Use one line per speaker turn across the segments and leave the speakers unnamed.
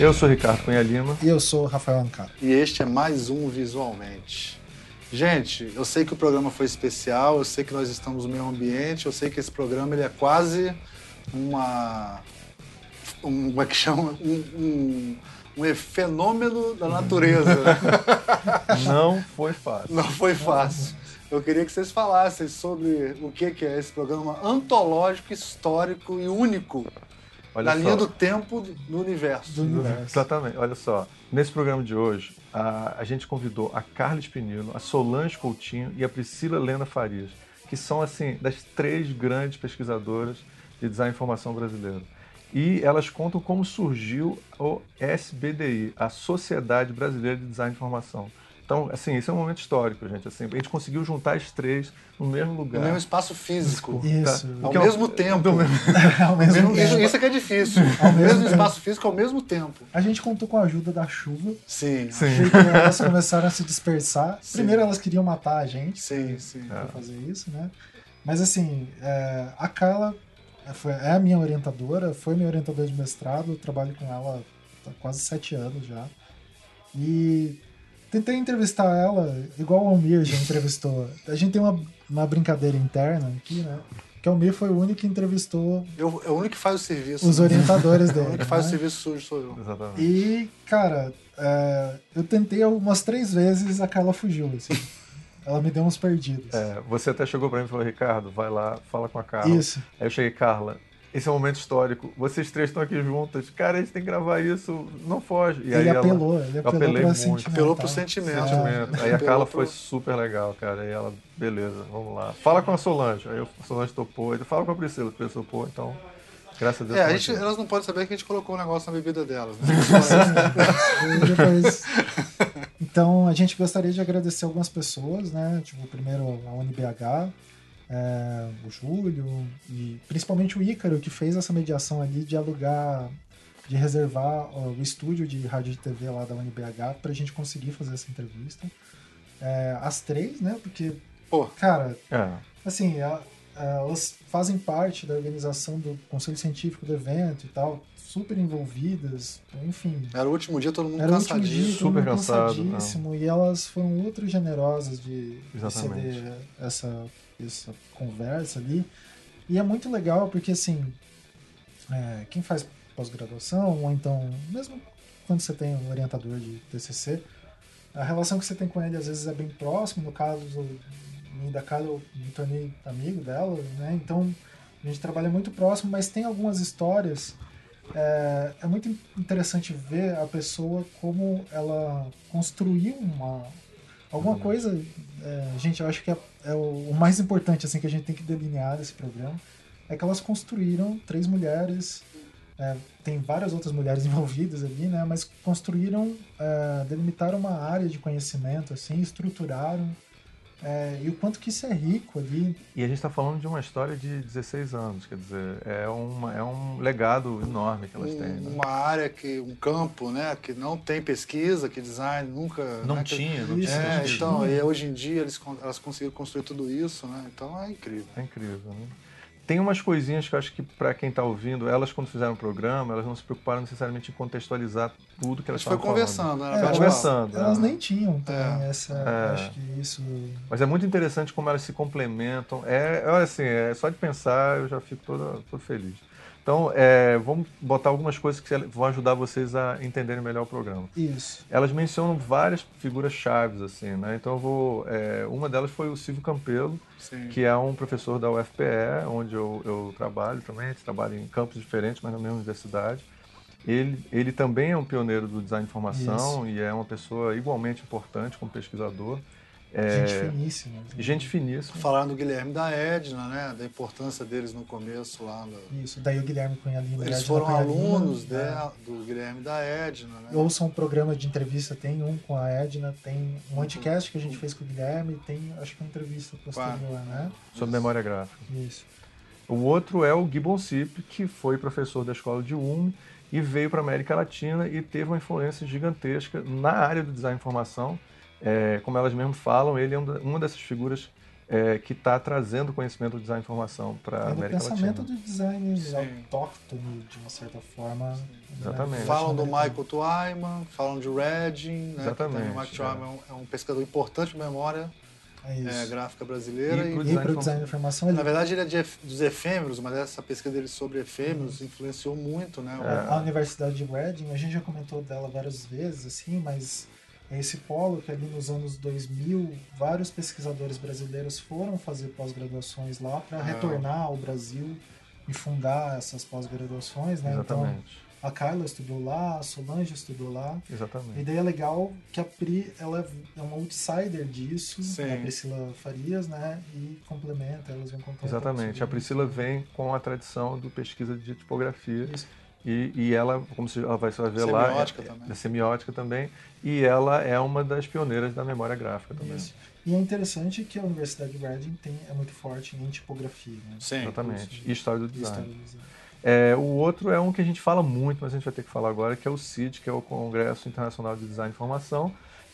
Eu sou Ricardo Cunha Lima.
E eu sou Rafael Ancaro.
E este é mais um Visualmente. Gente, eu sei que o programa foi especial, eu sei que nós estamos no meio ambiente, eu sei que esse programa ele é quase uma. Um, como é que chama? Um, um, um fenômeno da natureza.
Não foi fácil.
Não foi fácil. Eu queria que vocês falassem sobre o que é esse programa antológico, histórico e único Olha na só. linha do tempo do universo.
Do universo.
Exatamente. Olha só, nesse programa de hoje, a, a gente convidou a Carla Espinilo, a Solange Coutinho e a Priscila Lena Farias, que são, assim, das três grandes pesquisadoras de design e informação brasileiro. E elas contam como surgiu o SBDI, a Sociedade Brasileira de Design e Informação. Então, assim, esse é um momento histórico, gente. Assim, a gente conseguiu juntar as três no mesmo lugar.
No mesmo espaço físico.
Isso.
Tá? Ao mesmo tempo.
ao mesmo
tempo. Isso, isso é que é difícil. Ao mesmo, mesmo espaço físico ao mesmo tempo.
A gente contou com a ajuda da chuva.
Sim.
sim.
Elas começaram a se dispersar. Sim. Primeiro elas queriam matar a gente.
Sim, sim.
Pra é. fazer isso, né? Mas assim, é, a Carla foi, é a minha orientadora, foi minha orientadora de mestrado, eu trabalho com ela há quase sete anos já. E Tentei entrevistar ela, igual o Almir já entrevistou. A gente tem uma, uma brincadeira interna aqui, né? Que o Almir foi o único que entrevistou.
Eu, é o único que faz o serviço.
Os né? orientadores dele.
é o único que faz né? o serviço sujo sou eu.
Exatamente.
E, cara, é, eu tentei umas três vezes, a Carla fugiu, assim. Ela me deu uns perdidos.
É, você até chegou para mim e falou, Ricardo, vai lá, fala com a Carla.
Isso.
Aí eu cheguei, Carla, esse é um momento histórico. Vocês três estão aqui juntas. Cara, a gente tem que gravar isso. Não foge. E
ele
aí
apelou,
ela...
ele apelou
apelei
muito.
Apelou pro sentimento.
sentimento. Aí a Carla foi super legal, cara. E ela, beleza, vamos lá. Fala com a Solange. Aí a Solange topou. Fala com a Priscila, a Priscila topou, então. Graças a Deus.
É, a gente, elas não podem saber que a gente colocou um negócio na bebida delas. Né?
Depois... Então, a gente gostaria de agradecer algumas pessoas, né? Tipo, primeiro a UNBH, é, o Júlio e principalmente o Ícaro, que fez essa mediação ali de alugar, de reservar ó, o estúdio de rádio e TV lá da UNBH para a gente conseguir fazer essa entrevista. É, as três, né? Porque,
Pô.
cara,
é.
assim, a, a, elas fazem parte da organização do conselho científico do evento e tal, super envolvidas, enfim.
Era o último dia, todo mundo
Era
cansadíssimo.
Dia,
super cansado.
Cansadíssimo, e elas foram ultra generosas de,
de
ceder essa essa conversa ali. E é muito legal porque, assim, é, quem faz pós-graduação, ou então, mesmo quando você tem um orientador de TCC, a relação que você tem com ele às vezes é bem próxima. No caso da Carla, eu me tornei amigo dela, né? Então, a gente trabalha muito próximo, mas tem algumas histórias. É, é muito interessante ver a pessoa como ela construiu uma, alguma uhum. coisa. É, gente, eu acho que é é o, o, mais importante assim que a gente tem que delinear desse programa é que elas construíram três mulheres é, tem várias outras mulheres envolvidas ali né mas construíram é, delimitaram uma área de conhecimento assim estruturaram é, e o quanto que isso é rico ali.
E a gente está falando de uma história de 16 anos, quer dizer, é, uma, é um legado enorme que elas
um,
têm. Né?
Uma área, que um campo né, que não tem pesquisa, que design nunca...
Não
né,
tinha,
que,
não tinha.
É, então, e hoje em dia eles, elas conseguiram construir tudo isso, né? Então é incrível.
É incrível, né? Tem umas coisinhas que eu acho que, para quem está ouvindo, elas, quando fizeram o programa, elas não se preocuparam necessariamente em contextualizar tudo que elas estavam
foi conversando,
falando.
né?
É, conversando.
Elas é. nem tinham também é. essa. É. Acho que isso.
Mas é muito interessante como elas se complementam. É, olha assim, é só de pensar eu já fico todo, todo feliz. Então, é, vamos botar algumas coisas que vão ajudar vocês a entenderem melhor o programa.
Isso.
Elas mencionam várias figuras chaves, assim, né? Então, eu vou. É, uma delas foi o Silvio Campelo,
Sim.
que é um professor da UFPE, onde eu, eu trabalho também. A gente trabalha em campos diferentes, mas na mesma universidade. Ele, ele também é um pioneiro do design de informação Isso. e é uma pessoa igualmente importante como pesquisador.
É, gente finíssima.
Gente finíssima.
Falaram do Guilherme da Edna, né? Da importância deles no começo lá. No...
Isso, daí o Guilherme Cunha Lima.
Eles foram alunos de, é. do Guilherme da Edna, né?
Ouçam um programa de entrevista, tem um com a Edna, tem um podcast que a gente fez com o Guilherme, tem acho que uma entrevista posterior, claro. né?
Sobre memória gráfica.
Isso.
O outro é o Gibbon Cip, que foi professor da escola de UM e veio para a América Latina e teve uma influência gigantesca na área do design de informação é, como elas mesmas falam, ele é uma dessas figuras é, que está trazendo conhecimento do design de informação para a
É
América
pensamento
Latina.
do design
Sim.
autóctono, de uma certa forma. né,
Exatamente.
Falam do. Michael Twyman, falam de Redding, né?
Exatamente,
também o Michael Twyman é um pesquisador importante de memória
É
é, gráfica brasileira.
E
E,
E para o
de
design da informação, ele
na verdade, ele é de dos efêmeros, mas essa pesquisa dele sobre efêmeros influenciou muito, né?
É.
A Universidade de Reading, a gente já comentou dela várias vezes, assim, mas é esse polo que ali nos anos 2000, vários pesquisadores brasileiros foram fazer pós-graduações lá para
Ah.
retornar ao Brasil e fundar essas pós-graduações, né? Então,
Exatamente.
a Carla estudou lá, a Solange estudou lá. E
Exatamente.
daí é legal que a Pri, ela é uma outsider disso,
Sim.
a Priscila Farias, né? E complementa, elas vão pouco
Exatamente. A Priscila vem com a tradição do pesquisa de tipografia
isso.
E, e ela, como se- ela vai, você vai ver lá,
Semiótica
é,
também.
da semiótica também, e ela é uma das pioneiras da memória gráfica também.
Isso. E é interessante que a Universidade de Reading tem, é muito forte em tipografia, né?
Sim.
Exatamente. E história do design.
história do design.
É, o outro é um que a gente fala muito, mas a gente vai ter que falar agora, que é o CID, que é o Congresso Internacional de Design e Informação,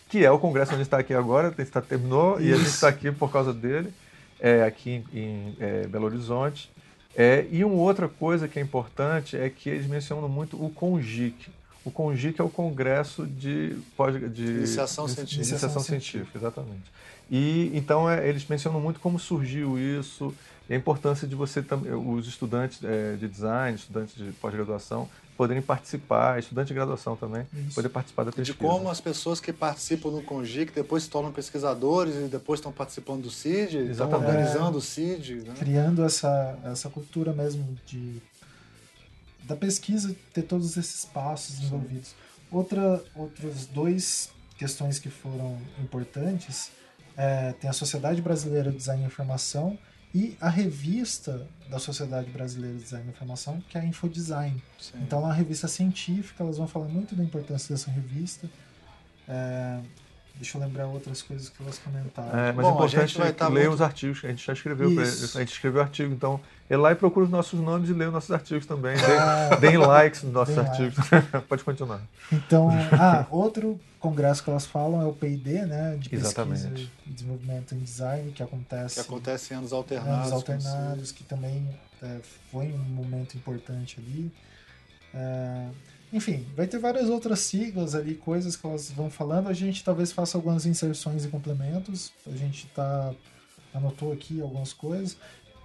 que é o congresso onde a gente está aqui agora, a gente tá, terminou e a gente
Isso.
está aqui por causa dele, é, aqui em, em, é, Belo Horizonte. É, e uma outra coisa que é importante é que eles mencionam muito o CONGIC. O CONGIC é o Congresso de, pós- de
Iniciação científica.
Iniciação
Iniciação
científica, exatamente. E então é, eles mencionam muito como surgiu isso, e a importância de você também, os estudantes é, de design, estudantes de pós-graduação, poderem participar, estudantes de graduação também,
Isso.
poder participar da
De
pesquisa.
como as pessoas que participam do CONGIC depois se tornam pesquisadores e depois estão participando do CID, estão organizando o CID. Né?
Criando essa, essa cultura mesmo de da pesquisa, ter todos esses passos envolvidos. Outra, outros dois questões que foram importantes é, tem a Sociedade Brasileira de Design e Informação e a revista da Sociedade Brasileira de Design e Informação, que é a Infodesign.
Sim.
Então, é uma revista científica, elas vão falar muito da importância dessa revista. É, deixa eu lembrar outras coisas que elas comentaram.
É, mas
Bom,
é
a
importante
gente vai
que
tá
leiam
muito-
os artigos, que a gente já escreveu, pra a gente escreveu artigo, então é lá e procura os nossos nomes e leia os nossos artigos também.
Ah,
Deem, deem likes nos nossos
Deem
artigos. Pode continuar.
Então, ah, outro congresso que elas falam é o P&D, né, de pesquisa
Exatamente.
e desenvolvimento em design, que acontece
Que acontece em anos
em
alternados.
anos alternados, que também é, foi um momento importante ali. É, enfim, vai ter várias outras siglas ali, coisas que elas vão falando. A gente talvez faça algumas inserções e complementos. A gente tá anotou aqui algumas coisas.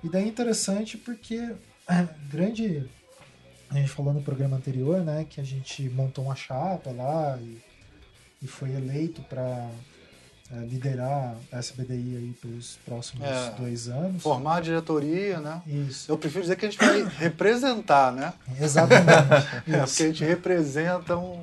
E daí é interessante porque grande a gente falou no programa anterior, né, que a gente montou uma chapa lá e, e foi eleito para liderar a SBDI aí pelos próximos
É.
dois anos.
Formar a diretoria, né?
Isso,
Eu prefiro dizer que a gente vai representar, né?
exatamente.
É, porque a gente representa um,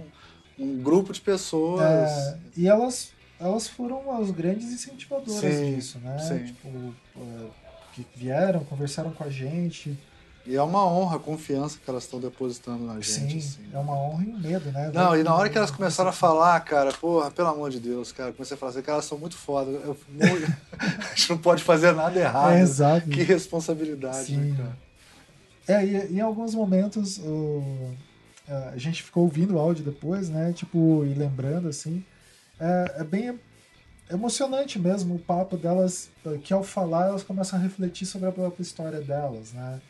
um grupo de pessoas.
É, e elas, elas foram as grandes incentivadoras
Sim,
disso, né?
sim.
Tipo, é, que vieram, conversaram com a gente.
E é uma honra a confiança que elas estão depositando na gente.
Sim,
assim.
é uma honra e um medo, né?
Não, e na hora que elas começaram a falar, cara, porra, pelo amor de Deus, cara, comecei a falar assim, cara, elas são muito foda. Eu- a gente não pode fazer nada errado.
É, exato.
Que responsabilidade,
Sim.
né, cara?
É, e, e em alguns momentos o- a gente ficou ouvindo o áudio depois, né? Tipo, e lembrando, assim. É, é bem emocionante mesmo o papo delas, que ao falar elas começam a refletir sobre a própria história delas, né?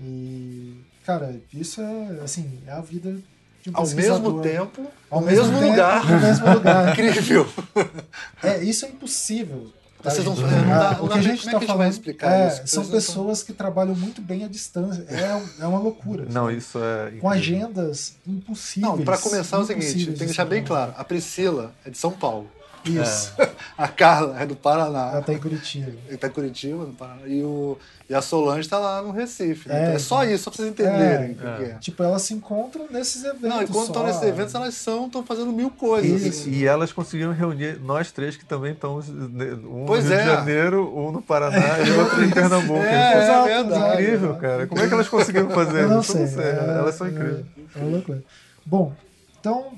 E, cara, isso é, assim, é a vida de um
Ao mesmo tempo,
Ao
no mesmo,
tempo,
lugar.
No mesmo lugar.
Incrível.
É, isso é impossível. tá,
Vocês não dá-
Ah,
não
o que a gente
é
está
gente vai
falando
explicar
é,
isso?
são pessoas que trabalham muito bem à distância. É, é uma loucura.
Não,
sabe?
isso é.
Com
incrível.
agendas impossíveis.
Não, para começar é o seguinte, tem que
de
deixar bem claro. A Priscila é de São Paulo.
Isso.
A Carla é do Paraná.
Ela tá em Curitiba.
Ele tá em Curitiba, no Paraná. E, o, e a Solange tá lá no Recife. né?
É,
Então é só
então.
isso, só pra vocês entenderem
É.
o que que é.
Tipo, elas se encontram nesses eventos.
Não, e quando
só.
estão nesses eventos, elas são, estão fazendo mil coisas.
Isso.
assim.
E elas conseguiram reunir nós três que também estamos, né, um
Pois
no Rio
é.
de Janeiro, um no Paraná e outro em Pernambuco.
É,
Isso
é verdade.
incrível, cara. Como é que elas conseguiram fazer
Eu não
isso?
sei.
Eu não sei.
é-
Elas são
é-
incríveis.
É uma loucura. Bom, então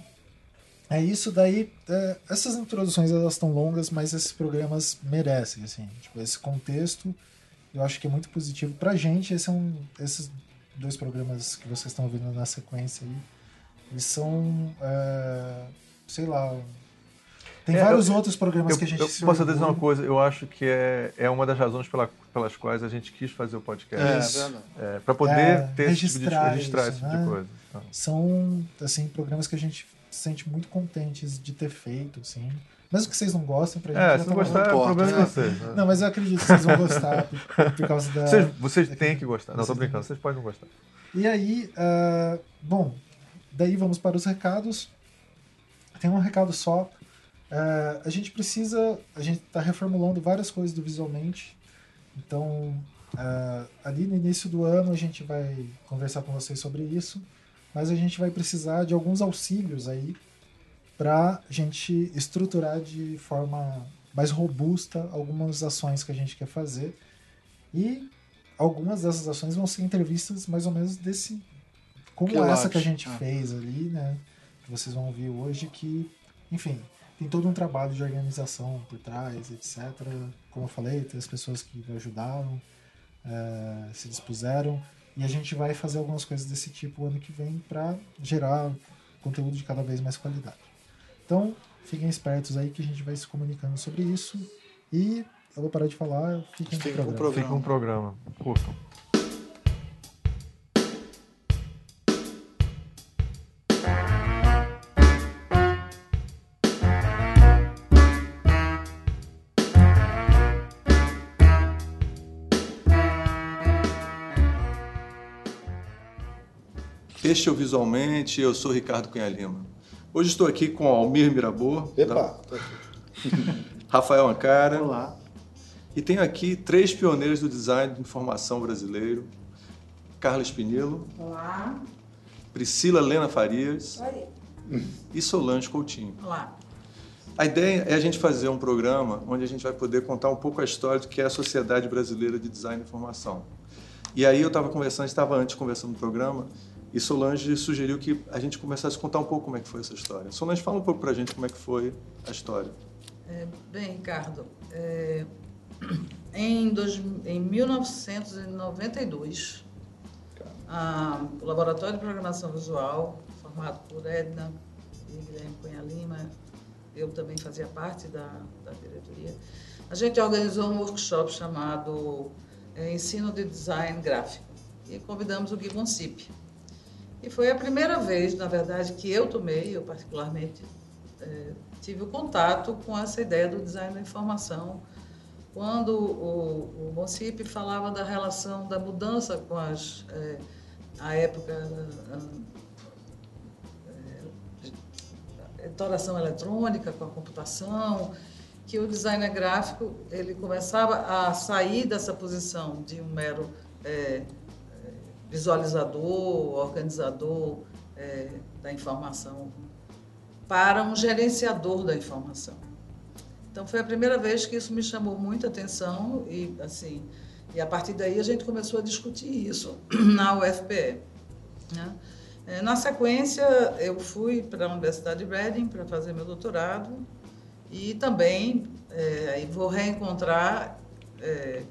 é isso daí. é, essas introduções elas estão longas, mas esses programas merecem, assim. Tipo, esse contexto eu acho que é muito positivo pra gente. Esse é um, esses dois programas que vocês estão ouvindo na sequência aí, eles são, é, sei lá, Tem
É,
vários
eu-
outros programas
Eu,
que a gente
eu posso dizer uma coisa, eu acho que é, é uma das razões pela- pelas quais a gente quis fazer o podcast.
É,
Isso.
verdade.
para poder
É,
ter esse tipo de,
registrar
registrar
isso,
esse tipo
né?
de coisa. Então,
São, assim, programas que a gente se sente muito contentes de ter feito, assim. Mesmo que vocês não gostem, pra gente
É, se
tá
não
bom.
gostar, é
importa,
problema de
né?
vocês. né?
Não, mas eu acredito que vocês vão gostar por, por causa da...
Vocês, vocês têm que gostar. Não, tô
Vocês têm
brincando, vocês podem não gostar.
E aí, ah, bom, daí vamos para os recados. Tem um recado só. Ah, a gente precisa, a gente está reformulando várias coisas do visualmente. Então, ah, ali no início do ano a gente vai conversar com vocês sobre isso. Mas a gente vai precisar de alguns auxílios aí para a gente estruturar de forma mais robusta algumas ações que a gente quer fazer. E algumas dessas ações vão ser entrevistas mais ou menos desse como
Que
essa que a gente
ah.
fez ali, né? Que vocês vão ouvir hoje, que, enfim, tem todo um trabalho de organização por trás, etc. Como eu falei, tem as pessoas que ajudaram, eh, se dispuseram, e a gente vai fazer algumas coisas desse tipo ano que vem para gerar conteúdo de cada vez mais qualidade. Então, fiquem espertos aí que a gente vai se comunicando sobre isso. E eu vou parar de falar, fiquem com
Fiquem
o
com o
programa.
programa.
Fica um programa. Curtam. Este é o Visualmente, eu sou Ricardo Cunha Lima. Hoje estou aqui com Almir Mirabor,
Epa!
Rafael Ancara,
Olá.
E tenho aqui três pioneiros do design de informação brasileiro: Carla Espinilo,
Olá.
Priscila Lena Farias
Oi.
e Solange Coutinho.
Olá.
A ideia é a gente fazer um programa onde a gente vai poder contar um pouco a história do que é a Sociedade Brasileira de Design de Informação. E aí eu estava conversando, estava antes conversando no programa, e Solange sugeriu que a gente começasse a contar um pouco como é que foi essa história. Solange, fala um pouco para a gente como é que foi a história.
É, bem, Ricardo, é, em, dois, em 1992, a- o Laboratório de Programação Visual, formado por Edna e Guilherme Cunha Lima, eu também fazia parte da, da diretoria, a gente organizou um workshop chamado é, Ensino de Design Gráfico e convidamos o Gui Monsip. E foi a primeira vez, na verdade, que eu tomei, eu particularmente, eh, tive o contato com essa ideia do design da informação, quando o, o Monsip falava da relação da mudança com as, eh, a época ah, eh, editoração eletrônica, com a computação, que o designer gráfico ele começava a sair dessa posição de um mero eh, visualizador, organizador eh, da informação, para um gerenciador da informação. Então foi a primeira vez que isso me chamou muita atenção e assim e a partir daí a gente começou a discutir isso na UFPE. né? Eh, Na sequência eu fui para a Universidade de Reading para fazer meu doutorado e também aí vou reencontrar eh,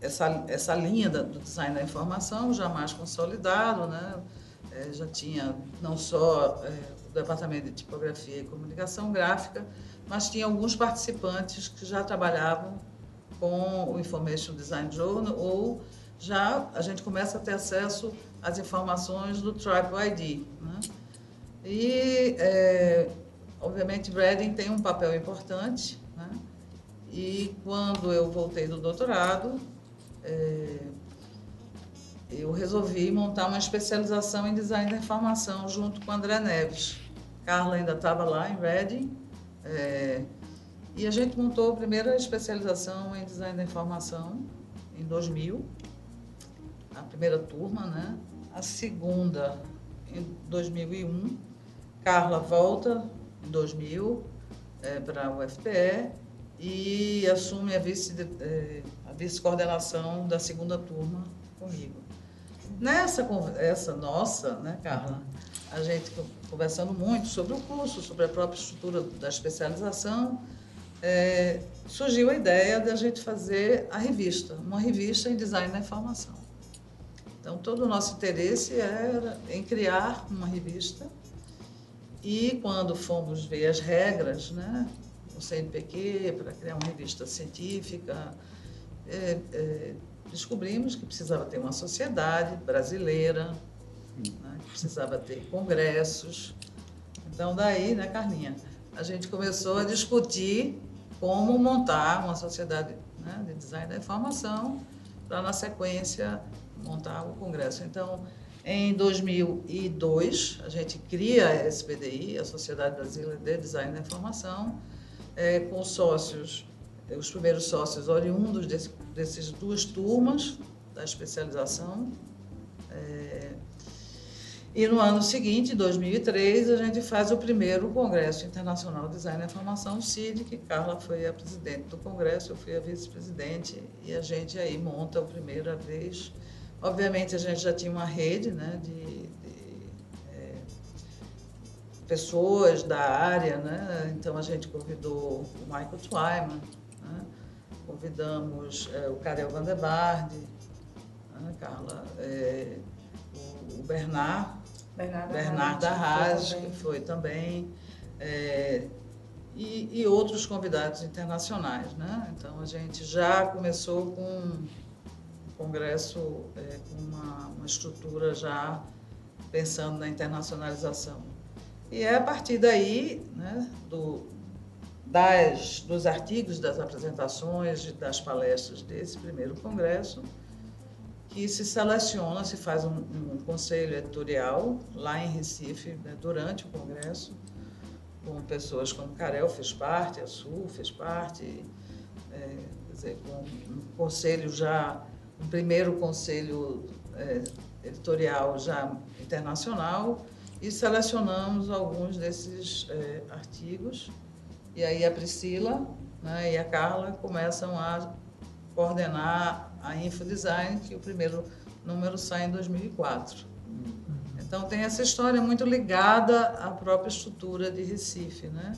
essa, essa linha da- do design da informação já mais consolidado, né? Eh, já tinha não só eh, o departamento de tipografia e comunicação gráfica, mas tinha alguns participantes que já trabalhavam com o Information Design Journal ou já a gente começa a ter acesso às informações do Tribe ID. Né? E, eh, obviamente, Reading tem um papel importante. Né? E quando eu voltei do doutorado, eh, eu resolvi montar uma especialização em design da informação junto com André Neves. Carla ainda estava lá em Reading. eh, e a gente montou a primeira especialização em design da informação em 2000, a primeira turma, né? A segunda em 2001. Carla volta em 2000 para a UFPE e assume a vice eh, a vice-coordenação da segunda turma comigo. Nessa conversa nossa, né, Carla, a gente co- conversando muito sobre o curso, sobre a própria estrutura da especialização, eh, surgiu a ideia de a gente fazer a revista, uma revista em design da informação. Então, todo o nosso interesse era em criar uma revista e quando fomos ver as regras, né, o CNPq para criar uma revista científica. É, é, descobrimos que precisava ter uma sociedade brasileira, né, que precisava ter congressos. Então, daí, né, Carlinha, a gente começou a discutir como montar uma sociedade né, de design da informação para, na sequência, montar o congresso. Então, em 2002, a gente cria a SBDI, a Sociedade Brasileira de Design da Informação, é, com sócios, os primeiros sócios oriundos desse, dessas duas turmas da especialização. É, e no ano seguinte, 2003, a gente faz o primeiro Congresso Internacional de Design da Informação, o CID, que Carla foi a presidente do Congresso, eu fui a vice-presidente, e a gente aí monta a primeira vez Obviamente, a gente já tinha uma rede né, de, de é, pessoas da área, né? então a gente convidou o Michael Twyman? Convidamos é, o Karel van der Barde, né, Carla, é, o, o Bernard,
Bernardo,
Bernard Arras, que foi também, é, e, e, outros convidados internacionais. Né? Então a gente já começou com Congresso é, com uma, uma estrutura já pensando na internacionalização. E é a partir daí, né, do, das, dos artigos, das apresentações, das palestras desse primeiro congresso, que se seleciona, se faz um, um conselho editorial lá em Recife, né, durante o congresso, com pessoas como Carel fez parte, a Sul fez parte, é, quer dizer, com um conselho já um primeiro conselho é, editorial já internacional e selecionamos alguns desses é, artigos. E aí a Priscila né, e a Carla começam a coordenar a InfoDesign, que o primeiro número sai em 2004. Então tem essa história muito ligada à própria estrutura de Recife, né?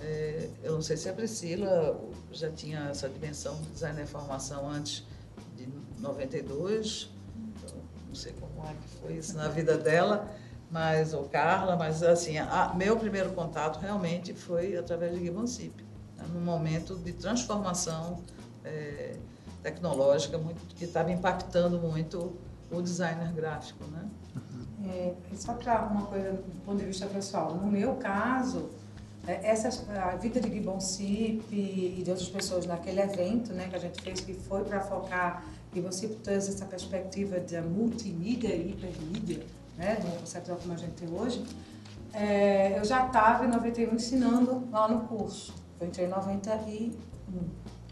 É, eu não sei se a Priscila já tinha essa dimensão do design da informação antes 92, não sei como é que foi isso na vida dela, mas ou Carla, mas assim, a, meu primeiro contato realmente foi através de Gibbonsip, né, num momento de transformação é, tecnológica muito, que estava impactando muito o designer gráfico, né?
É, só para uma coisa do ponto de vista pessoal, no meu caso, é, essa a vida de Gibbonsip e de outras pessoas naquele evento, né, que a gente fez que foi para focar e você traz essa perspectiva da multimídia e hipermídia, né, no conceito como a gente tem hoje, é, eu já estava em 91 ensinando lá no curso. Eu entrei em 91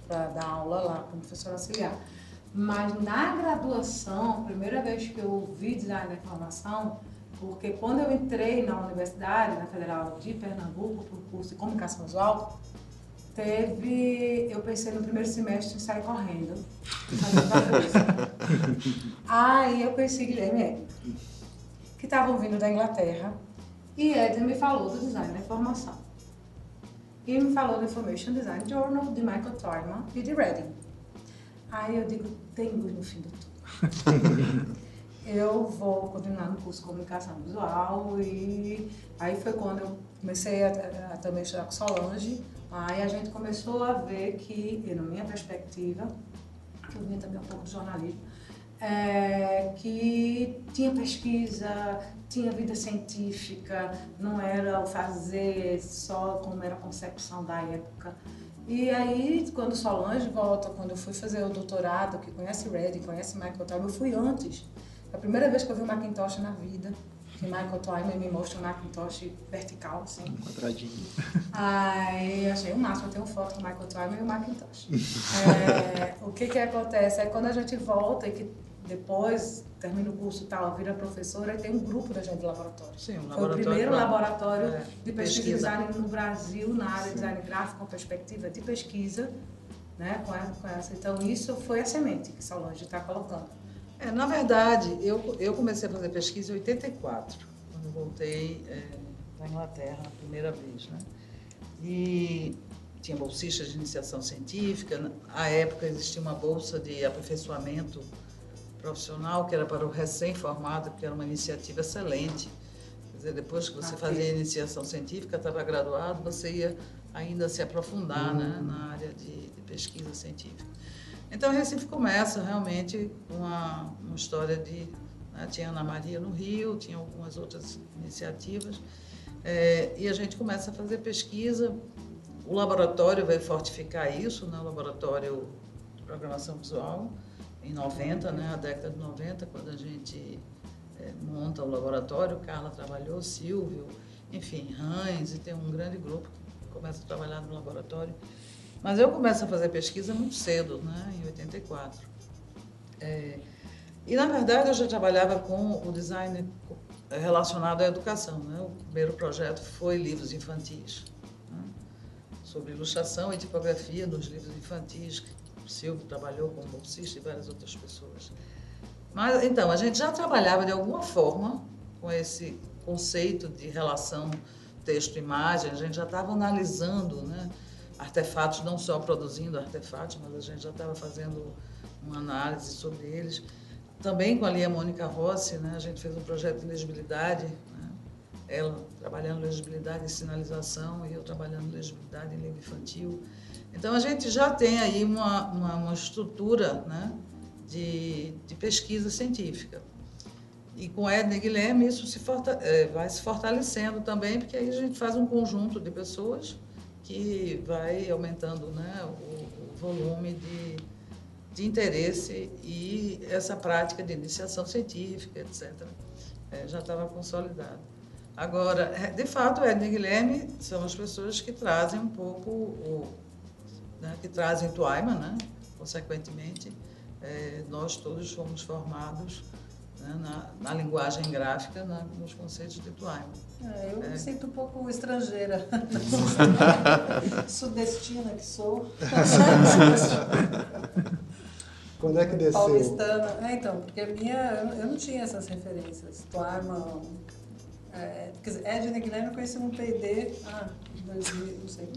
para dar aula lá como professora auxiliar. Mas na graduação, primeira vez que eu ouvi design da informação, porque quando eu entrei na universidade, na Federal de Pernambuco, para o curso de comunicação visual, teve. Eu pensei no primeiro semestre em sair correndo. Aí eu pensei Guilherme que estavam vindo da Inglaterra, e Edna me falou do design da informação. E me falou do Information Design Journal, de Michael Toyman e de Reading. Aí eu digo, tem luz no fim do túnel. eu vou continuar no curso de comunicação visual e aí foi quando eu comecei a, a, a também estudar com Solange Aí a gente começou a ver que, na minha perspectiva, que eu vinha também um pouco de jornalismo, é, que tinha pesquisa, tinha vida científica, não era o fazer só como era a concepção da época. E aí, quando Solange volta, quando eu fui fazer o doutorado, que conhece Reddy, conhece Michael Taub, eu fui antes. É a primeira vez que eu vi o Macintosh na vida que Michael Twyman me mostrou um Macintosh vertical, assim.
Um quadradinho.
Aí achei o máximo, eu tenho foto do Michael Twyman e o Macintosh. é, o que que acontece? É quando a gente volta e que depois termina o curso tal, vira professora, e tem um grupo da gente de laboratório.
Sim, um
Foi o primeiro
pra,
laboratório
é,
de pesquisa, e design no Brasil, na área de design gráfico, com perspectiva de pesquisa, né, com essa, com essa. Então, isso foi a semente que Solange está colocando.
É, na verdade, eu, eu comecei a fazer pesquisa em 84, quando voltei é, da Inglaterra a primeira vez. Né? E tinha bolsistas de iniciação científica. À época existia uma bolsa de aperfeiçoamento profissional que era para o recém-formado, que era uma iniciativa excelente. Quer dizer, depois que você fazia a iniciação científica, estava graduado, você ia ainda se aprofundar né, na área de, de pesquisa científica. Então, Recife começa realmente uma, uma história de. Né, tinha Ana Maria no Rio, tinha algumas outras iniciativas, é, e a gente começa a fazer pesquisa. O laboratório vai fortificar isso, né, o laboratório de programação visual, em 90, né, a década de 90, quando a gente é, monta o laboratório, Carla trabalhou, Silvio, enfim, Hans, e tem um grande grupo que começa a trabalhar no laboratório. Mas eu começo a fazer pesquisa muito cedo, né, em 84. É, e, na verdade, eu já trabalhava com o design relacionado à educação. Né? O primeiro projeto foi livros infantis, né? sobre ilustração e tipografia nos livros infantis. Silvio trabalhou como bolsista e várias outras pessoas. Mas, então, a gente já trabalhava de alguma forma com esse conceito de relação texto-imagem, a gente já estava analisando, né? artefatos, não só produzindo artefatos, mas a gente já estava fazendo uma análise sobre eles. Também com a Lia Mônica Rossi, né, a gente fez um projeto de legibilidade, né, ela trabalhando legibilidade e sinalização e eu trabalhando legibilidade em livro infantil. Então a gente já tem aí uma, uma, uma estrutura né, de, de pesquisa científica. E com Edna e Guilherme isso se é, vai se fortalecendo também, porque aí a gente faz um conjunto de pessoas que vai aumentando né, o, o volume de, de interesse e essa prática de iniciação científica, etc., é, já estava consolidada. Agora, é, de fato, Edna e Guilherme são as pessoas que trazem um pouco, o, né, que trazem Tuaima, né? consequentemente, é, nós todos fomos formados né, na, na, linguagem gráfica, na, nos conceitos de Twain.
É, eu é. me sinto um pouco estrangeira, sudestina que sou.
Quando é que desceu?
Paulistana. É, então, porque minha, eu não tinha essas referências. Twyman, é, Edna Guilherme eu conheci no P&D, ah, 2000, não sei.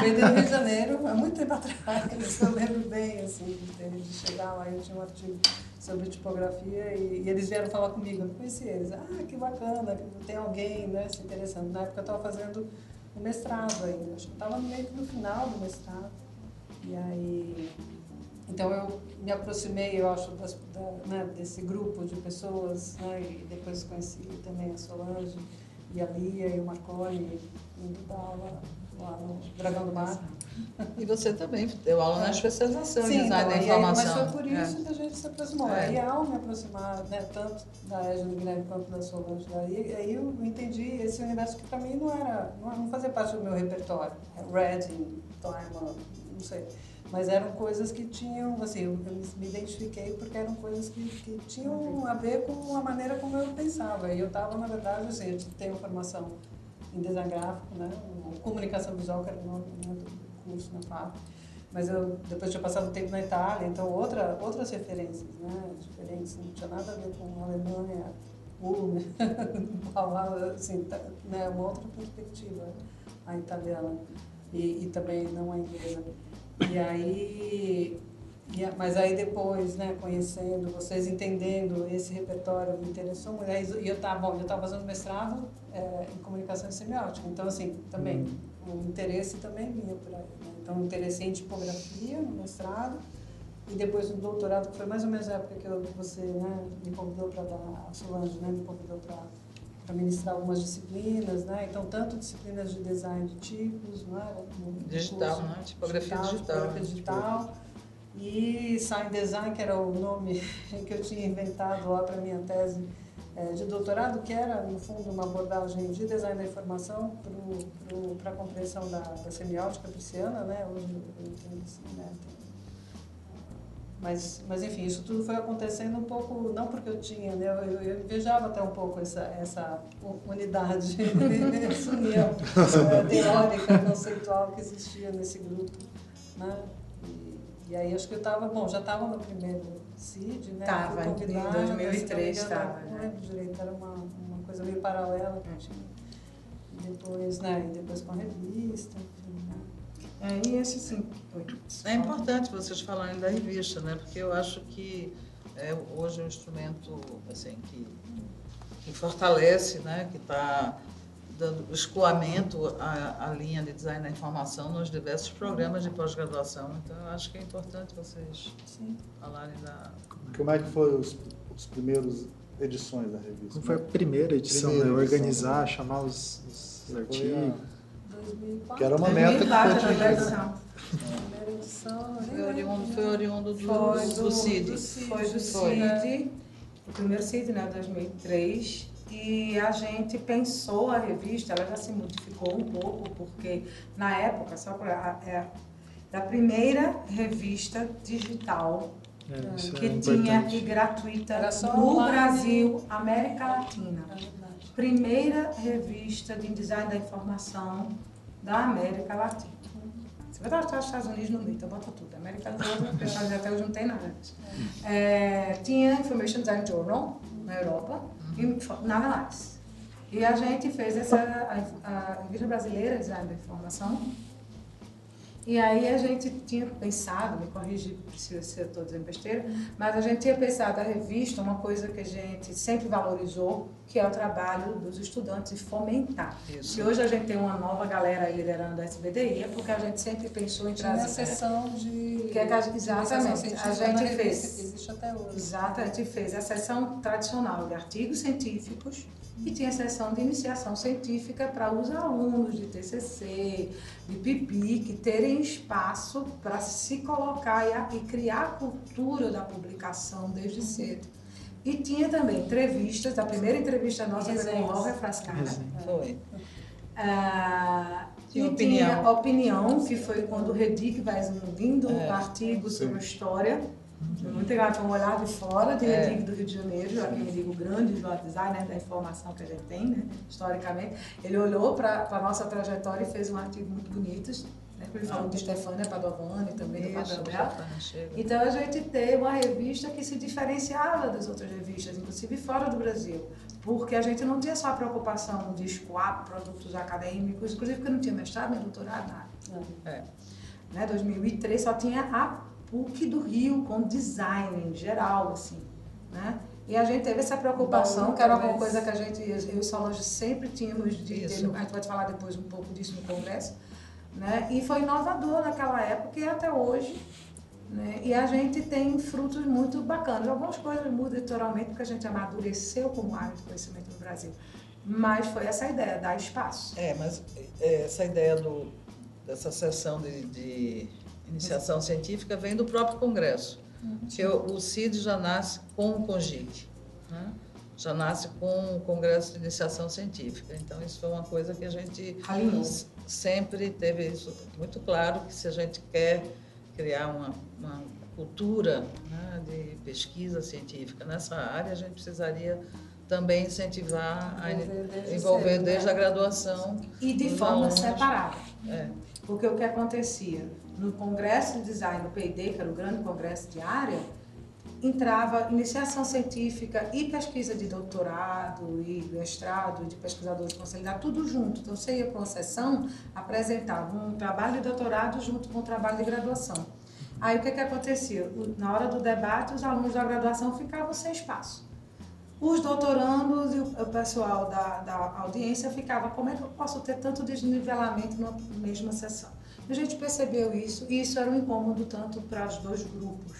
P&D no Rio de Janeiro, há muito tempo atrás, eu lembro bem, assim, de chegar lá, eu tinha um artigo sobre tipografia e, e, eles vieram falar comigo, eu não conheci eles. Ah, que bacana, tem alguém né, se interessando. Na época eu estava fazendo o mestrado ainda, acho que estava meio que no final do mestrado. E aí, então eu me aproximei, eu acho, das, da, né, desse grupo de pessoas, né, e depois conheci também a Solange e a Lia e o Marconi indo dar aula lá no Dragão do Mar.
E você também deu aula na especialização Sim, em design então, da informação.
Aí, mas foi por isso é. que a gente se aproximou. É. E ao me aproximar né, tanto da Égida Guilherme quanto da Solange daí, aí eu entendi esse universo que para mim não era, não fazia parte do meu repertório. Reading, Time, não sei. Mas eram coisas que tinham, assim, eu, eu me identifiquei porque eram coisas que, que tinham a ver com a maneira como eu pensava. E eu estava, na verdade, assim, eu tenho formação em design gráfico, né? Comunicação visual, que era o nome né, do curso na FAP. Mas eu depois tinha passado um tempo na Itália, então outra, outras referências, né? Diferentes, não tinha nada a ver com a Alemanha, Ulmer, assim, tá, né? Uma outra perspectiva, a italiana. E, e também não a inglesa. E aí mas aí depois, né, conhecendo vocês, entendendo esse repertório, me interessou muito. E eu estava, eu estava fazendo mestrado é, em comunicação e semiótica, então assim, também hum o interesse também vinha por aí. Né? Então, interessei em tipografia no mestrado e depois no doutorado, que foi mais ou menos a época que eu, você né, me convidou para dar, a Solange né, me convidou para ministrar algumas disciplinas, né? Então, tanto disciplinas de design de tipos, né?
digital, curso, né? Tipografia digital.
Tipografia digital. E Sign Design, que era o nome que eu tinha inventado lá para minha tese é, de doutorado, que era, no fundo, uma abordagem de design da informação para a compreensão da, da, semiótica pisciana, né? Hoje eu entendo assim, né? Mas, mas, enfim, isso tudo foi acontecendo um pouco, não porque eu tinha, né? Eu, eu invejava até um pouco essa, essa unidade, essa união é, teórica, conceitual que existia nesse grupo, né? E, e aí acho que eu estava, bom, já estava no primeiro CID, né?
Estava, em 2003 estava.
Não lembro direito, era uma, uma coisa meio paralela que tinha. Depois, né? E depois com a revista, né?
É, e esse sim. É importante vocês falarem da revista, né? Porque eu acho que é, hoje é um instrumento assim, que, que fortalece, né? Que está dando escoamento à, à linha de design da informação nos diversos programas de pós-graduação. Então, eu acho que é importante vocês
Sim.
falarem da.
Como é que foram os, os primeiros edições da revista?
Como foi a primeira edição,
Primeira
né?
edição,
Organizar,
né?
chamar os, os
Foi a-
artigos.
2004.
Que era uma meta que
2004,
foi
a primeira
atingida.
edição.
Primeira edição,
Foi oriundo, foi oriundo do,
Foi
do,
do
CID.
Foi do CID, o primeiro CID, né, 2003. E a gente pensou a revista, ela já se modificou um pouco, porque na época, só para. É, é a primeira revista digital
É, isso é
que tinha
importante.
e gratuita no. Brasil, América Latina.
É.
Primeira revista de design da informação da América Latina. Você vai botar os Estados Unidos no meio, então bota tudo. América toda, porque os Estados Unidos até hoje não tem nada. É, tinha Information Design Journal na Europa e nada mais. E a gente fez essa a, a revista brasileira de design da informação. E aí a gente tinha pensado, me corrige se se eu estou dizendo besteira, mas a gente tinha pensado a revista uma coisa que a gente sempre valorizou, que é o trabalho dos estudantes e fomentar.
Isso.
E hoje a gente tem uma nova galera aí liderando a SBDI, é porque a gente sempre pensou em
Tinha a
trazer.
sessão de.
Que é que a- exatamente, a gente fez.
que Existe até hoje.
Exato, a gente fez a sessão tradicional de artigos científicos e tinha a sessão de iniciação científica para os alunos de TCC, de PIPIC, terem espaço para se colocar e, a- e criar a cultura da publicação desde cedo. E tinha também entrevistas, a primeira entrevista nossa foi com. Robert Frascara.
Foi.
Ah, e
opinião.
tinha opinião, que foi quando o Redick faz um lindo
É.
artigo
Sim.
sobre história. Foi muito legal, foi um olhar de fora de
É.
Do Rio de Janeiro, Joaquim Redick, o grande designer da informação que a gente tem, né, historicamente. Ele olhou para a nossa trajetória e fez um artigo muito bonito, né, ele falou de Stefania Padovani também, do
Isso. Stefania chega.
Então a gente teve uma revista que se diferenciava das outras revistas, inclusive fora do Brasil, porque a gente não tinha só a preocupação de escoar produtos acadêmicos, inclusive porque não tinha mestrado nem doutorado, nada.
É.
Né, 2003 só tinha a PUC do Rio com design em geral, assim, né? E a gente teve essa preocupação,
Bom,
que era uma
talvez.
coisa que a gente, eu e Solange sempre tínhamos de ter,
Isso.
a gente vai falar depois um pouco disso no congresso, né? E foi inovador naquela época e até hoje, né? E a gente tem frutos muito bacanas. Algumas coisas mudam editorialmente porque a gente amadureceu como área de conhecimento no Brasil. Mas foi essa ideia, dar espaço.
É, mas é, essa ideia do, dessa sessão de, de iniciação científica vem do próprio Congresso. Que o, o CID já nasce com o CONGIC, né? já nasce com o Congresso de Iniciação Científica. Então, isso foi uma coisa que a gente
Alinhou.
sempre teve isso muito claro, que se a gente quer criar uma, uma cultura né, de pesquisa científica nessa área, a gente precisaria também incentivar a
Envolver desde
envolver
cedo,
desde
né?
a graduação.
E de forma
alunos.
separada.
É,
Porque o que acontecia? No Congresso de Design, no P&D, que era o grande congresso de área, entrava iniciação científica e pesquisa de doutorado e mestrado, de pesquisador de consolidado, tudo junto. Então, você ia para uma sessão, apresentava um trabalho de doutorado junto com um trabalho de graduação. Aí, o que, que acontecia? Na hora do debate, os alunos da graduação ficavam sem espaço. Os doutorandos e o pessoal da, da audiência ficava, como é que eu posso ter tanto desnivelamento na mesma sessão? A gente percebeu isso e isso era um incômodo tanto para os dois grupos.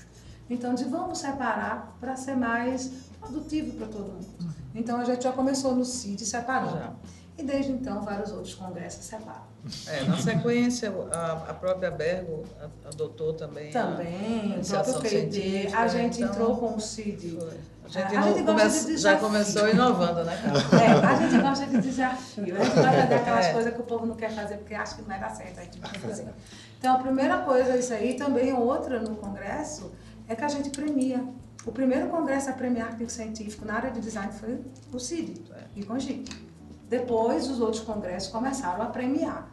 Então, de vamos separar para ser mais produtivo para todo mundo. Então, a gente já começou no CID separando.
já.
E desde então, vários outros congressos separam.
É, na sequência, a, a própria Bergo a- adotou também. a-
Também, o próprio PD, a gente
então-
entrou com o CID.
Foi. A gente,
A gente
come-
de
já começou inovando, né?
É, a gente gosta de desafio. A gente gosta daquelas
É.
coisas que o povo não quer fazer porque acha que não vai dar certo. A gente vai fazer. Então, a primeira coisa, isso aí, também outra no Congresso, é que a gente premia. O primeiro Congresso a premiar artigo científico na área de design foi o CID e CONGIC. Depois, os outros congressos começaram a premiar.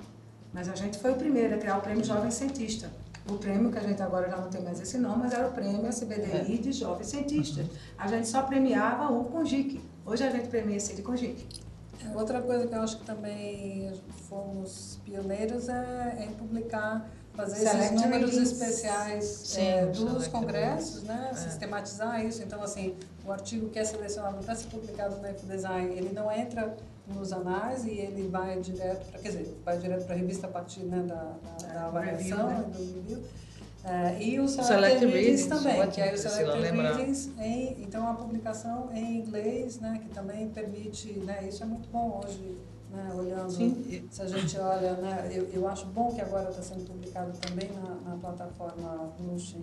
Mas a gente foi o primeiro a criar o Prêmio Jovem Cientista. O prêmio, que a gente agora já não tem mais esse nome, mas era o Prêmio SBDI de Jovens Cientistas. A gente só premiava o CONGIC. Hoje a gente premia esse de CONGIC.
É, Outra coisa que eu acho que também fomos pioneiros é, é em publicar, fazer esses
Select
números
release.
especiais
Sim,
é,
os
dos
select
congressos,
release.
né?
É.
Sistematizar isso. Então, assim, o artigo que é selecionado para ser publicado no Design, ele não entra nos anais e ele vai direto para, quer dizer, vai direto para a revista a partir né, da, da, da avaliação,
review, né?
do review. É, e o
Select Readings,
também,
ótimo,
que aí o
lembrar.
Readings, em, então a publicação em inglês, né, que também permite, né, isso é muito bom hoje, né, olhando,
Sim,
se a gente olha, né, eu, eu acho bom que agora está sendo publicado também na, na plataforma Notion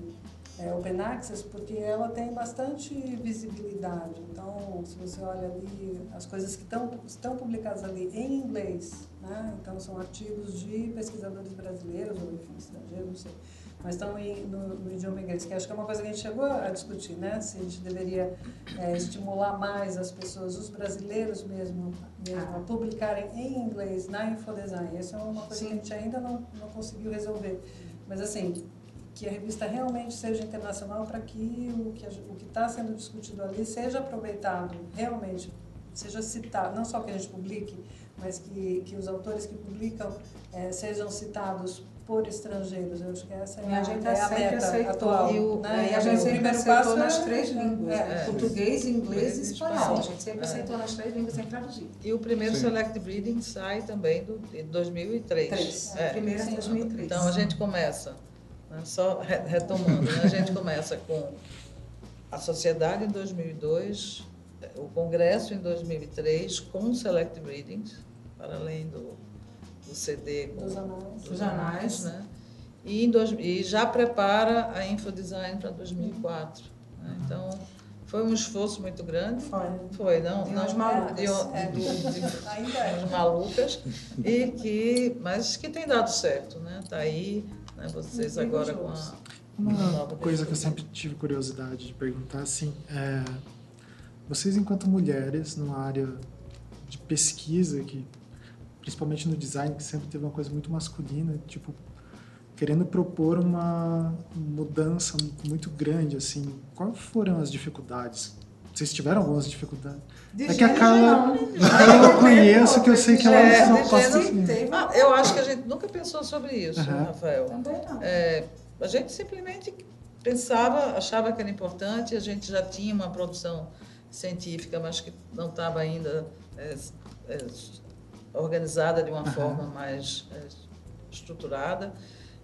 é, Open Access, porque ela tem bastante visibilidade. Então, se você olha ali, as coisas que estão, estão publicadas ali em inglês, né? então são artigos de pesquisadores brasileiros ou enfim, estrangeiros, não sei, mas estão em, no, no idioma inglês, que acho que é uma coisa que a gente chegou a discutir, né? se a gente deveria é, estimular mais as pessoas, os brasileiros mesmo, mesmo a publicarem em inglês na Infodesign. Essa é uma coisa que a gente ainda não, não conseguiu resolver. Mas assim, que a revista realmente seja internacional para que o que o que está sendo discutido ali seja aproveitado realmente, seja citado, não só que a gente publique, mas que, que os autores que publicam eh, sejam citados por estrangeiros. Eu acho que essa é
E a gente
é a
sempre
meta
aceitou.
atual.
E o-
né?
E a gente
o
sempre
primeiro
aceitou
passo
nas
é-
três
é-
línguas,
é.
né? português, inglês e espanhol.
espanhol.
A gente sempre
É.
aceitou nas três línguas sem traduzir.
E o primeiro
Sim.
Select Reading sai também do, de 2003.
Três.
É.
A primeira em 2003.
Então a gente começa, só re- retomando, né, a gente começa com a sociedade em 2002, o congresso em 2003 com o Select Readings, para além do, do CD com,
Dos anais.
dos anais, né? E, em dois, e já prepara a Infodesign para 2004. né? Então foi um esforço muito grande.
Foi.
Foi, não?
De umas malucas.
de-
É.
do- de-
é.
umas malucas e que mas que tem dado certo né tá aí né, vocês agora com a.
Uma
nova
coisa que eu sempre tive curiosidade de perguntar, assim, é, vocês enquanto mulheres numa área de pesquisa, que principalmente no design, que sempre teve uma coisa muito masculina, tipo, querendo propor uma mudança muito grande, assim, quais foram as dificuldades? Vocês tiveram algumas dificuldades?
De
É que a Carla-
não.
Eu conheço que eu sei que ela
É,
só
de
passa assim.
Ah, eu acho que a gente nunca pensou sobre isso
Aham.
Rafael
Também não.
É, a gente simplesmente pensava achava que era importante a gente já tinha uma produção científica mas que não estava ainda é, é, organizada de uma
Aham.
forma mais é, estruturada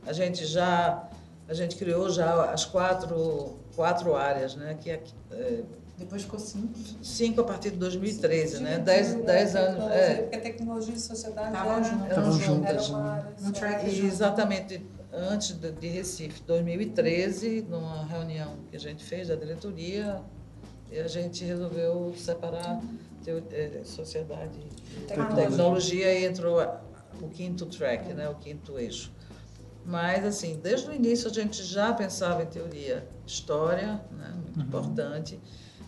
a gente já a gente criou já as quatro quatro áreas né que é, é,
Depois ficou cinco.
cinco a partir de 2013 né
Dividido,
dez,
né,
dez anos é,
Porque tecnologia e sociedade
Tavam
era,
juntas.
Tavam
era
juntas, né?
track
E exatamente antes de, de Recife, 2013, numa reunião que a gente fez da diretoria, e a gente resolveu separar teo- eh, sociedade e
Tecnologia.
tecnologia e entrou a- o quinto track, né, o quinto eixo. Mas, assim, desde o início a gente já pensava em teoria, história, né, muito importante.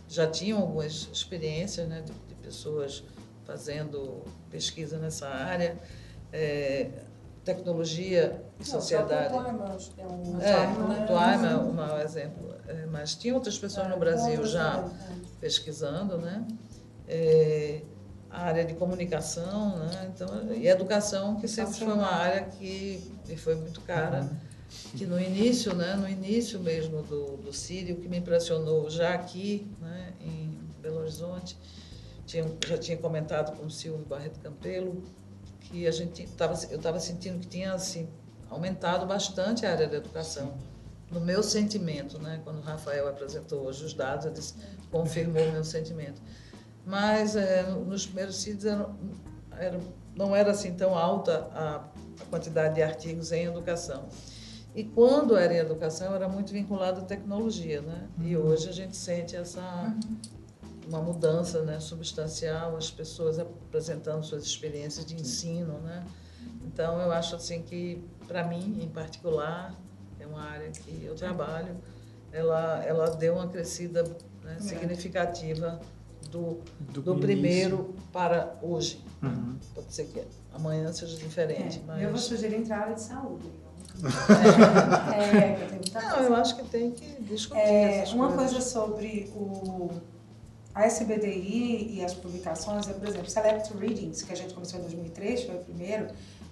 Já tinham algumas experiências né, de, de pessoas fazendo pesquisa nessa área. Eh, tecnologia e sociedade.
Não, acho que é um
É,
exemplo, né?
é um mau exemplo. É, mas tinha outras pessoas no Brasil já
é.
pesquisando, né? É, a área de comunicação, né? Então, e educação, que sempre foi uma área que me foi muito cara. Que no início, né? No início mesmo do, do Sírio, o que me impressionou já aqui, né? Em Belo Horizonte, tinha, já tinha comentado com o Silvio Barreto Campelo, que a gente tava, eu estava sentindo que tinha assim, aumentado bastante a área da educação. No meu sentimento, né? quando o Rafael apresentou hoje os dados, disse, confirmou o meu sentimento. Mas é, no- nos primeiros sítios era, era, não era assim tão alta a, a quantidade de artigos em educação. E quando era em educação, era muito vinculado à tecnologia. Né? E hoje a gente sente essa uma mudança né, substancial, as pessoas apresentando suas experiências de ensino, né? Então eu acho assim que para mim, em particular, é uma área que eu trabalho, ela ela deu uma crescida né, significativa do,
Do
do primeiro para hoje.
Uhum.
Pode ser que amanhã seja diferente,
É, Eu vou
mas
sugerir entrar na área de saúde. É, muita
não,
coisa.
eu acho que tem que discutir
É, uma
coisas.
coisa sobre o, a SBDI e as publicações, é, por exemplo, Select Readings, que a gente começou em 2003, foi o primeiro,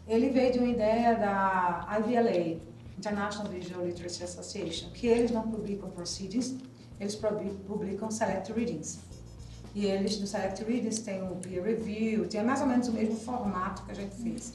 ele veio de uma ideia da IVLA, International Visual Literacy Association, que eles não publicam proceedings, eles publi- publicam Select Readings. E eles do Select Readers têm o peer review, tinha mais ou menos o mesmo formato que a gente fez.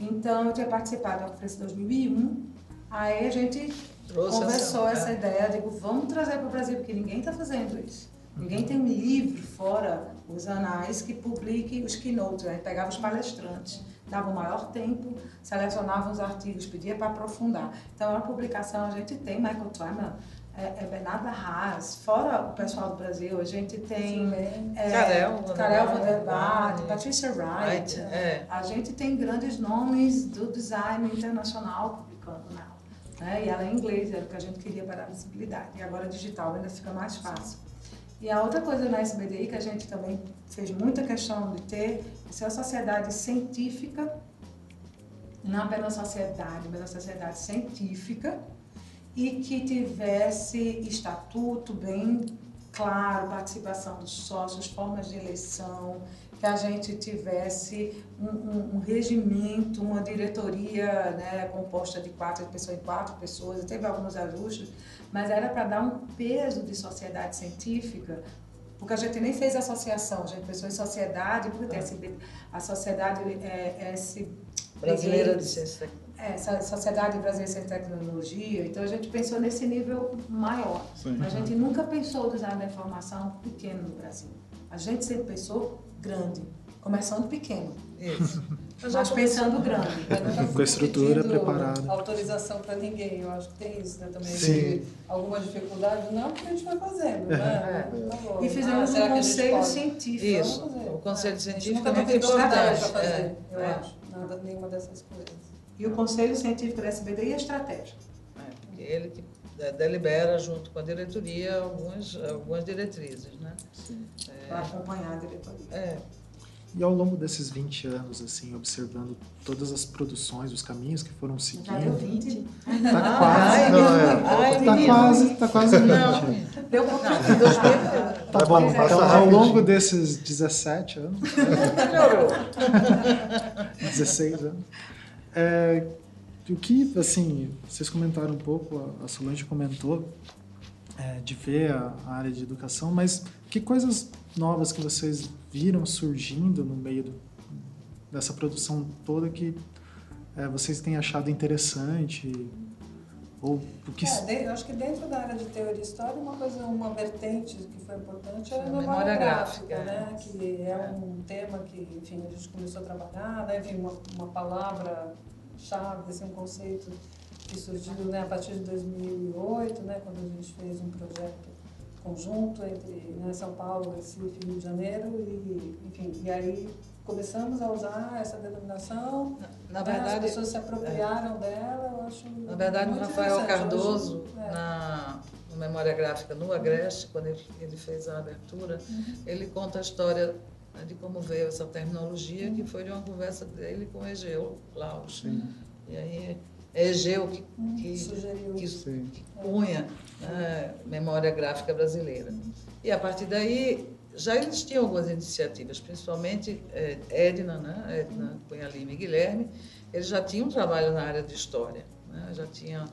Então, eu tinha participado da conferência 2001, aí a gente
Trouxe
conversou
essa-
essa,
é.
ideia, digo, vamos trazer para o Brasil, porque ninguém está fazendo isso. Ninguém tem um livro fora os anais que publique os keynotes. A gente pegava os palestrantes, dava o maior tempo, selecionava os artigos, pedia para aprofundar. Então, a publicação a gente tem Michael Twyman, é, é Bernarda Haas, fora o pessoal do Brasil, a gente tem é,
Karel
Baat,
Baat,
Patricia Wright.
Right, é.
A gente tem grandes nomes do design internacional publicando nela. Né? E ela é inglesa, era o que a gente queria para a visibilidade. E agora digital ainda fica mais fácil. E a outra coisa na SBDI que a gente também fez muita questão de ter, é ser uma sociedade científica, não apenas sociedade, mas uma sociedade científica, e que tivesse estatuto bem claro, participação dos sócios, formas de eleição, que a gente tivesse um, um- um regimento, uma diretoria né, composta de quatro pessoas em quatro pessoas, teve alguns ajustes, mas era para dar um peso de sociedade científica, porque a gente nem fez associação, a gente pensou em sociedade, porque tem esse, a sociedade é, é
Brasileira de Ciência
é, essa Sociedade Brasileira de Tecnologia, então a gente pensou nesse nível maior.
Sim.
A gente nunca pensou o design da informação pequeno no Brasil. A gente sempre pensou grande, começando pequeno,
Isso.
mas pensando grande.
Com a estrutura preparada.
autorização para ninguém. Eu acho que tem isso, né? Também
Sim.
alguma dificuldade. Não, porque a gente vai fazendo, né?
É.
E fizemos
Ah,
um
que a
conselho científico.
Isso. O conselho
É, a
científico é importante.
para fazer,
É,
eu
é.
acho. Nada, nenhuma dessas coisas.
E o Conselho Científico da SBD e a estratégia.
É, porque ele que de- delibera junto com a diretoria algumas, algumas diretrizes, né?
Para acompanhar a diretoria.
É,
E ao longo desses 20 anos, assim, observando todas as produções, os caminhos que foram
Já deu
seguindo,
20?
tá
Ai,
quase,
não, é.
ai,
tá quase, tá quase 20.
Não,
Deu
não,
pouquinho.
em 2000
Tá
Tá bom, passa
então, ao longo desses 17 anos,
melhorou.
16 anos, é, o que, assim, vocês comentaram um pouco, a- Solange comentou, é, de ver a, a área de educação, mas que coisas novas que vocês viram surgindo no meio do- dessa produção toda que é, vocês têm achado interessante? Ou o que...
É, de- eu acho que dentro da área de teoria e história, uma coisa, uma vertente que foi importante era a
Foi a
memória,
memória
gráfica,
gráfica,
né?
é.
Que é um tema que, enfim, a gente começou a trabalhar, né? Enfim, uma, uma palavra-chave, assim, um conceito que surgiu né, a partir de 2008, né? Quando a gente fez um projeto conjunto entre né, São Paulo, Recife e Rio de Janeiro e, enfim, e aí começamos a usar essa denominação
Na
né, as
verdade,
pessoas se apropriaram dela, eu acho.
Na verdade, o Rafael. Cardoso,
Hoje, é.
na, no Memória Gráfica no Agreste, quando ele, ele fez a abertura, ele conta a história né, de como veio essa terminologia, que foi de uma conversa dele com o Egeu Klaus. E aí é Egeu que, que,
Sugeriu
que,
isso.
Sim.
que cunha né, Memória Gráfica Brasileira. E a partir daí já existiam algumas iniciativas, principalmente eh, Edna, né, Edna Cunha Lima e Guilherme, eles já tinham um trabalho na área de história, né, já tinha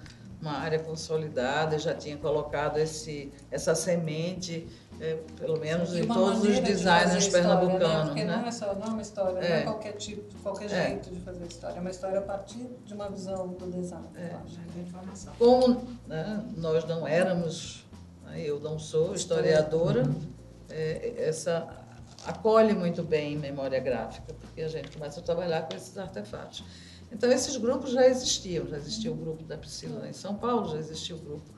uma área consolidada, já tinha colocado esse, essa semente, eh, pelo menos em todos os
maneira de
designers
fazer história, né?
pernambucanos.
Porque
né?
não é só não é uma história, não
É.
é qualquer tipo, qualquer
É.
jeito de fazer história. É uma história a partir de uma visão do design,
É.
eu acho.
Da informação.
Como né, nós não éramos, né, eu não sou historiadora, é, essa acolhe muito bem memória gráfica, porque a gente começa a trabalhar com esses artefatos. Então, esses grupos já existiam, já existia o grupo da Priscila em São Paulo, já existia o grupo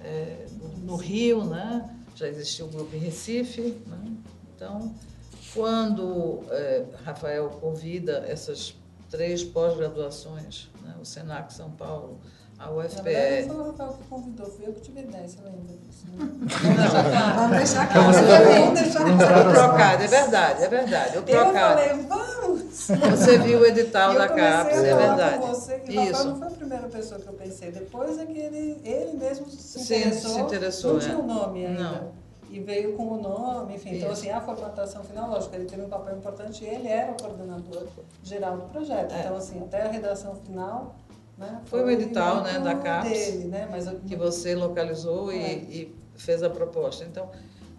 é, no, Rio, né? já existia o grupo em Recife. Né? Então, quando é, Rafael convida essas três pós-graduações, né? o SENAC São Paulo, a UFPE,
não foi o Rafael que convidou, fui eu que tive a ideia, você lembra disso? né?
Vamos deixar claro.
Vamos deixar
o
claro.
Procad, é verdade, é verdade. O
Eu
Procad.
falei, vamos!
Você viu o edital
eu
da CAPES, é verdade.
Com você, que o Rafael
Isso.
não foi a primeira pessoa que eu pensei. Depois é que ele, ele mesmo se
Sim,
interessou.
se interessou,
não
é.
tinha o nome ainda.
Não.
E veio com o nome, enfim. Então,
Isso.
assim, a formatação final, lógico, ele teve um papel importante e ele era o coordenador geral do projeto.
É.
Então, assim, até a redação final. Né,
Foi o edital, né, da CAPES,
Dele, né? Mas, eu-
Que você localizou e,
É.
e fez a proposta. Então,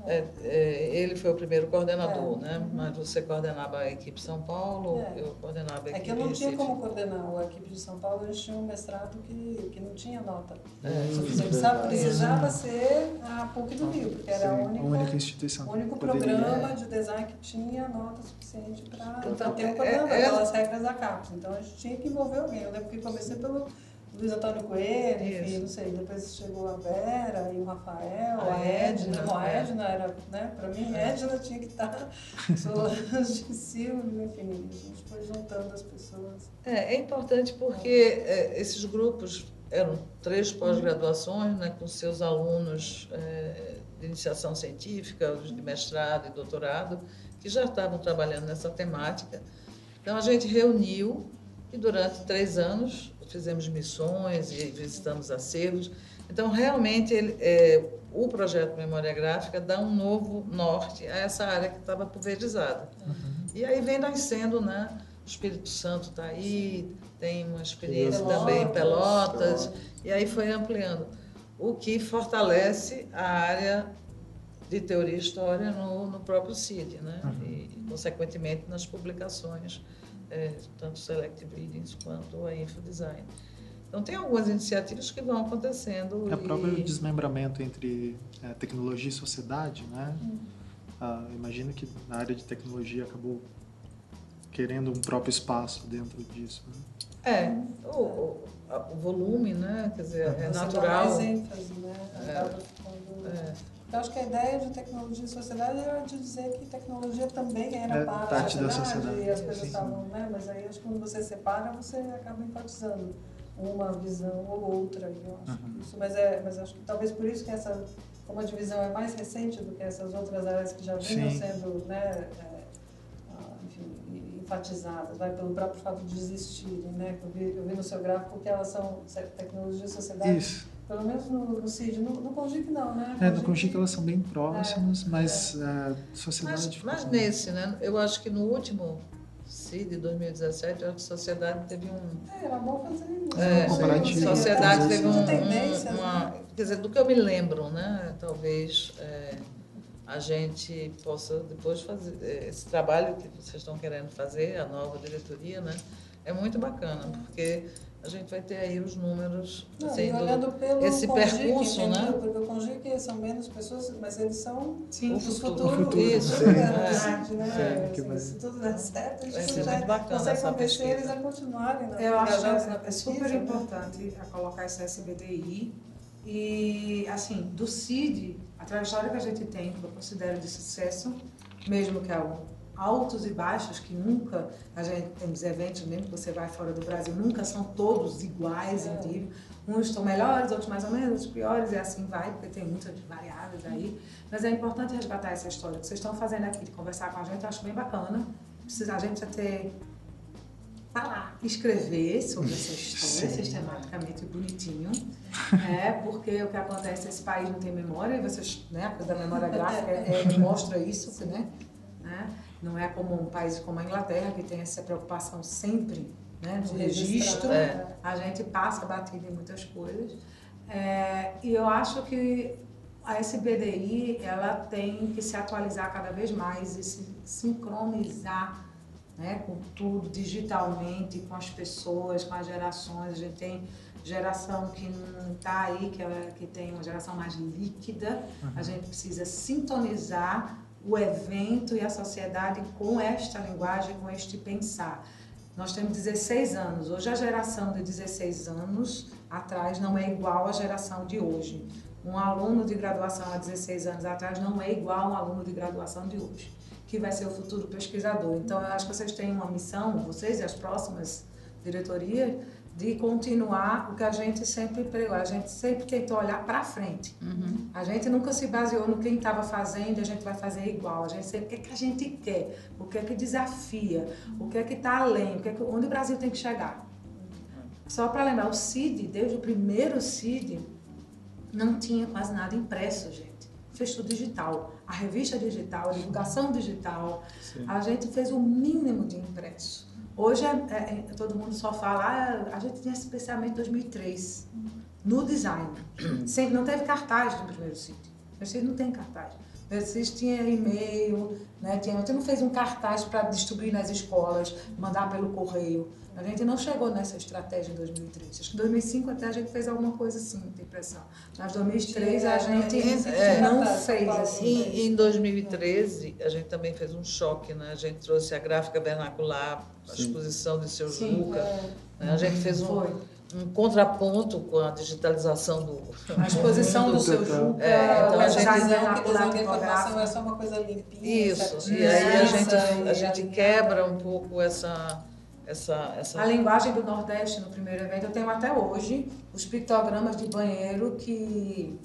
É, é, ele foi o primeiro coordenador, é. né? Mas você coordenava a equipe São Paulo,
É.
eu coordenava a
É
equipe
que eu não tinha como coordenar a equipe de São Paulo, eles tinham um mestrado que, que não tinha nota.
É.
Você precisava, precisava ser a PUC do Rio, porque era a
Sim,
única,
a única instituição.
o único
poderia-
programa de design que tinha nota suficiente para
Então,
ter um
é-
coordenador,
é-
pelas regras da CAPES. Então a gente tinha que envolver alguém. Eu lembro que comecei pelo Luiz Antônio Coelho, enfim,
Isso.
não sei. Depois chegou a Vera e o Rafael,
A
a, Edna.
Edna,
a
é.
Edna era, né, para mim, a Edna tinha que estar, Solange, Silvio, enfim, a gente foi juntando as pessoas.
É, é importante porque é, esses grupos eram três pós-graduações, né, com seus alunos é, de iniciação científica, os de mestrado e doutorado, que já estavam trabalhando nessa temática. Então a gente reuniu e durante três anos fizemos missões e visitamos acervos. Então realmente ele, é, o projeto Memória Gráfica dá um novo norte a essa área que estava pulverizada. E aí vem nascendo, né? O Espírito Santo está aí, tem uma experiência
Pelotas.
também em Pelotas, e aí foi ampliando. O que fortalece a área de teoria e história no, no próprio CID, né? E, consequentemente, nas publicações, eh, tanto Selective Readings quanto a Infodesign. Então, tem algumas iniciativas que vão acontecendo.
É o próprio
e-
desmembramento entre é, tecnologia e sociedade, né? Ah, imagino que na área de tecnologia acabou querendo um próprio espaço dentro disso. Né?
É, o, o, volume, né? Quer dizer, é
dá
natural.
mais ênfase, né?
É.
Acaba ficando-
É.
Eu acho que a ideia de tecnologia e sociedade era de dizer que tecnologia também era
É
parte,
parte da
da sociedade, e as coisas
sim.
estavam, né? Mas aí acho que quando você separa, você acaba enfatizando uma visão ou outra. Eu acho que isso, mas, é, mas acho que talvez por isso que essa, como a divisão é mais recente do que essas outras áreas que já vinham
Sim.
sendo, né? é, ah, enfim, enfatizadas, vai pelo próprio fato de existirem, né? Eu vi, eu vi no seu gráfico que elas são tecnologia e sociedade,
Isso.
Pelo menos no, no CID, no, no Congic não, né?
É, no Congic elas são bem próximas,
É,
mas a sociedade...
Mas, mas nesse, né? Eu acho que no último CID de 2017, eu acho que a sociedade teve um.
É, era bom fazer isso.
É,
comparativo,
a sociedade teve um, um- uma.
né?
Quer dizer, do que eu me lembro, né? Talvez é, a gente possa depois fazer. é, Esse trabalho que vocês estão querendo fazer, a nova diretoria, né? É muito bacana, porque a gente vai ter aí os números.
Não,
assim,
e
do-
olhando pelo
esse
Congic,
percurso,
entendeu?
né?
Porque o Congic são menos pessoas, mas eles são
Sim,
os
o futuro.
O futuro,
Isso,
sim.
né?
é.
né?
Sim, que
Assim, Se tudo der certo, a gente já consegue convencer eles a continuarem na,
Eu acho
na
é
pesquisa.
super
né?
importante a colocar essa SBDI. E, assim, do CID, a trajetória que a gente tem, que eu considero de sucesso, mesmo que há altos e baixos, que nunca, a gente tem os eventos, mesmo que você vai fora do Brasil, nunca são todos iguais em nível. Uns estão melhores, outros mais ou menos, outros piores, e assim vai, porque tem muitas variáveis aí. Mas é importante resgatar essa história que vocês estão fazendo aqui, de conversar com a gente, eu acho bem bacana. Precisa, a gente ter falar, escrever sobre essa história
Sim.
sistematicamente bonitinho, é porque o que acontece esse país não tem memória e vocês, né, a coisa da memória gráfica é, é- mostra isso, né, né? Não é como um país como a Inglaterra que tem essa preocupação sempre, né, do registro.
Registrar,
A gente passa batido em muitas coisas. É, e eu acho que a SBDI ela tem que se atualizar cada vez mais e se sincronizar né, com tudo digitalmente, com as pessoas, com as gerações. A gente tem geração que não está aí, que, é, que tem uma geração mais líquida. A gente precisa sintonizar o evento e a sociedade com esta linguagem, com este pensar. Nós temos 16 anos. Hoje a geração de 16 anos atrás não é igual à geração de hoje. Um aluno de graduação há 16 anos atrás não é igual a um aluno de graduação de hoje, que vai ser o futuro pesquisador. Então, eu acho que vocês têm uma missão, vocês e as próximas diretorias, de continuar o que a gente sempre pregou. A gente sempre tentou olhar para frente. A gente nunca se baseou no quem estava fazendo e a gente vai fazer igual. A gente sempre o que, é que a gente quer, o que é que desafia, o que é que está além, o que é que, onde o Brasil tem que chegar. Só para lembrar, o CID, desde o primeiro CID, não tinha quase nada impresso, gente. Fez tudo digital. A revista digital, a divulgação digital. A gente fez o mínimo de impresso. Hoje é- é- é- todo mundo só fala, ah, a gente tinha esse pensamento em 2003, no design. Sempre, não teve cartaz no primeiro CID. O CID não tem cartaz. Vocês tinham e-mail, né? Tinha, a gente não fez um cartaz para distribuir nas escolas, mandar pelo correio. A gente não chegou nessa estratégia em 2003. Acho que em 2005 até a gente fez alguma coisa assim, tem impressão. Mas em 2003 a gente
É,
não
tá,
fez assim.
Em, em 2013, a gente também fez um choque, né? A gente trouxe a gráfica vernacular, a exposição de seu
Sim,
Juca.
É,
né? A gente fez um,
Foi.
Um contraponto com a digitalização do.
A exposição do seu Juca,
É, então a gente-
visão que
vernacular
visão que a informação é só uma coisa limpinha,
Isso.
certinha,
E aí a
densa
gente, a gente quebra um pouco essa. essa, essa
A linguagem do Nordeste no primeiro evento, eu tenho até hoje os pictogramas de banheiro que.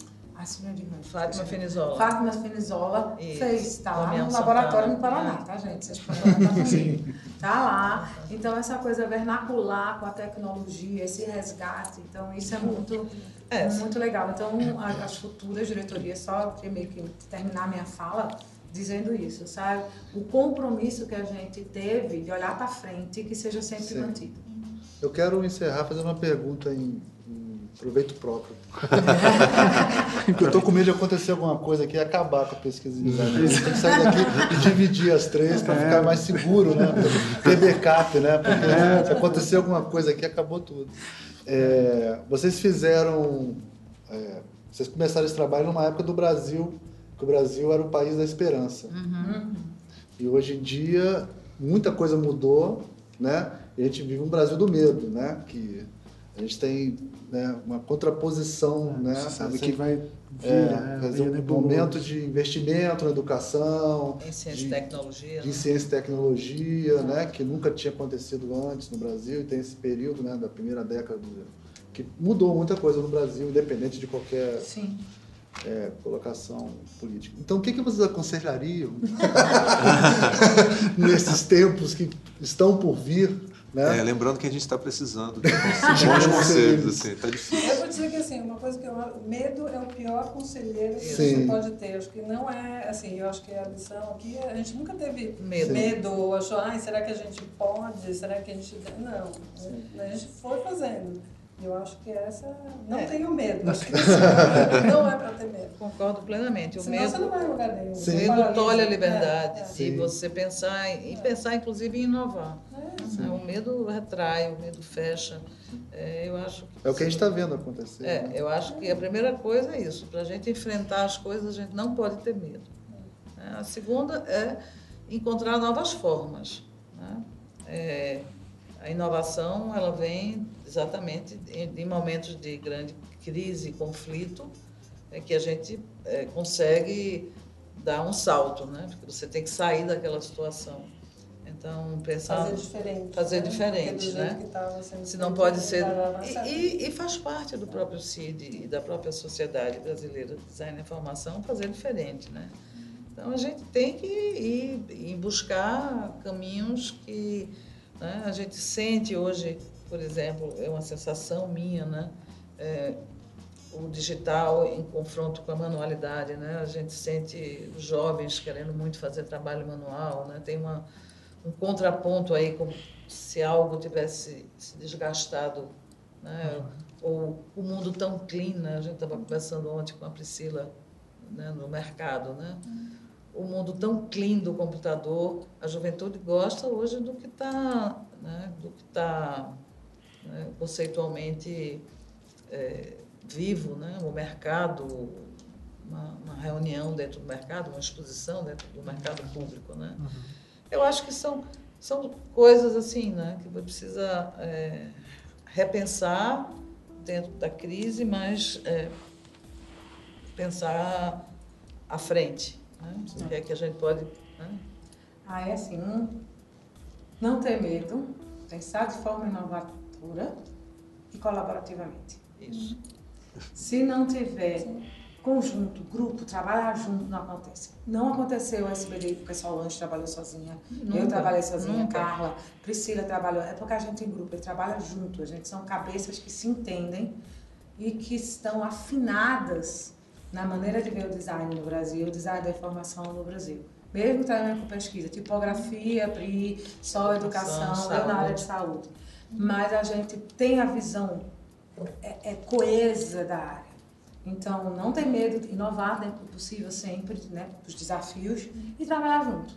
De Ramos.
Fátima Fenizola.
Fátima Fenizola fez, tá lá no laboratório no. Paraná, tá, gente? Vocês podem. Tá lá. Então, essa coisa vernacular com a tecnologia, esse resgate, então, isso é muito,
É.
muito legal. Então, a- as futuras diretorias, só meio que terminar minha fala dizendo isso, sabe? O compromisso que a gente teve de olhar para frente, que seja sempre
Sim.
mantido.
Eu quero encerrar fazendo uma pergunta em proveito próprio. Porque eu estou com medo de acontecer alguma coisa aqui e acabar com a pesquisa de design. A gente tem que sair daqui e dividir as três para ficar mais seguro, né? Ter backup, né? Porque se acontecer alguma coisa aqui, acabou tudo. É, vocês fizeram. é, vocês começaram esse trabalho numa época do Brasil, que o Brasil era o país da esperança. E hoje em dia muita coisa mudou, né? E a gente vive um Brasil do medo, né? Que a gente tem né, uma contraposição, né?
Sabe
que
vai vir,
é,
né?
fazer
meio
um
nebuloso.
momento de investimento na educação,
em ciência
de-
e tecnologia.
de
né?
ciência e tecnologia, né? Que nunca tinha acontecido antes no Brasil e tem esse período, né? Da primeira década do, que mudou muita coisa no Brasil, independente de qualquer
Sim.
é, colocação política. Então, o que, que vocês aconselhariam nesses tempos que estão por vir? Né?
É, lembrando que a gente está precisando de bons conselhos, assim, tá difícil.
Eu vou dizer que assim, uma coisa que eu medo é o pior conselheiro que
Sim.
você pode ter. Acho que não é assim, eu acho que a lição aqui, a gente nunca teve
Medo.
medo, ou achou, ai, será que a gente pode? Será que a gente. Não. A gente foi fazendo. Eu acho que essa. Não
É.
tenho medo. Acho que não é para ter medo.
Concordo plenamente. O
Senão
medo,
você não vai lugar nenhum.
o medo tolhe a liberdade
É, é.
de
Sim.
você pensar e pensar, inclusive, em inovar.
É.
né? O medo retrai, o medo fecha. É, eu acho que
É o que a gente está vendo acontecer.
É,
né?
eu acho que a primeira coisa é isso. Para a gente enfrentar as coisas, a gente não pode ter medo. né? A segunda é encontrar novas formas. né? É, a inovação ela vem exatamente em, em momentos de grande crise e conflito é que a gente é, consegue dar um salto, né? Porque você tem que sair daquela situação. Então, pensar
Fazer diferente.
Fazer
né?
diferente, né?
sendo
se não pode ser. E, e- e faz parte do próprio CID e da própria Sociedade Brasileira de Design e Informação fazer diferente, né? Então a gente tem que ir, ir buscar caminhos que né, a gente sente hoje, por exemplo, é uma sensação minha, né? É, o digital em confronto com a manualidade, né? A gente sente jovens querendo muito fazer trabalho manual, né? Tem uma, um contraponto aí como se algo tivesse se desgastado, né? Ou o mundo tão clean, né? A gente estava conversando ontem com a Priscila né? no mercado, né? O mundo tão clean do computador, a juventude gosta hoje do que está, né? Do que está né? conceitualmente é, vivo, né? O mercado, uma, uma reunião dentro do mercado, uma exposição dentro do mercado público, né? Eu acho que são são coisas assim, né? Que você precisa é, repensar dentro da crise, mas é, pensar à frente, né? O que é que a gente pode, né?
Ah, é assim, não ter medo, pensar de forma inovadora e colaborativamente.
Isso.
Se não tiver conjunto, grupo, trabalhar junto, não acontece. Não aconteceu o SBD porque Lanche trabalhou sozinha. eu
Nunca,
trabalhei sozinha,
nunca.
Carla, Priscila trabalhou. É porque a gente em grupo, ele trabalha junto. A gente são cabeças que se entendem e que estão afinadas na maneira de ver o design no Brasil, o design da informação no Brasil. Mesmo trabalhando com pesquisa, tipografia, PRI, só educação,
Saúde.
eu na área de saúde. Mas a gente tem a visão é, é coesa da área. Então, não ter medo de inovar dentro do possível sempre, né, os desafios, e trabalhar junto.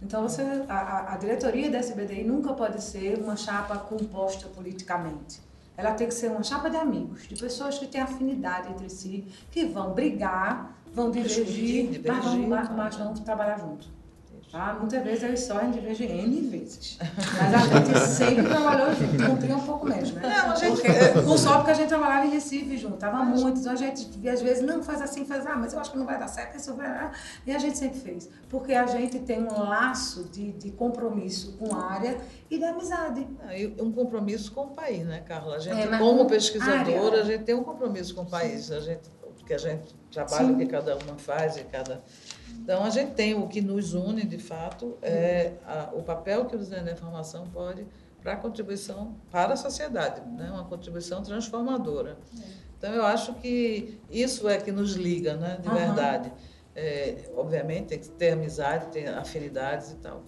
Então, você, a, a, diretoria da SBDI nunca pode ser uma chapa composta politicamente. Ela tem que ser uma chapa de amigos, de pessoas que têm afinidade entre si, que vão brigar, vão divergir, mas, vão, mas vão trabalhar junto. Tá? Muitas vezes eu só divergem N vezes. Mas a gente sempre trabalhou junto, cumpria um pouco menos, né?
Não, a gente-
não só porque a gente trabalhava em Recife junto, tava muito, então a gente às vezes não faz assim, faz, ah, mas eu acho que não vai dar certo, isso vai dar. E a gente sempre fez. Porque a gente tem um laço de, de compromisso com a área e de amizade.
Ah, e um compromisso com o país, né, Carla? A gente,
É,
como
com
pesquisadora,
área.
a gente tem um compromisso com o país. A gente, porque a gente trabalha o que cada uma faz e cada. Então, a gente tem o que nos une, de fato, é a- o papel que o design da informação pode para a contribuição para a sociedade, né? uma contribuição transformadora. Então, eu acho que isso é que nos liga, né? de verdade. É, obviamente, tem que ter amizade, ter afinidades e tal.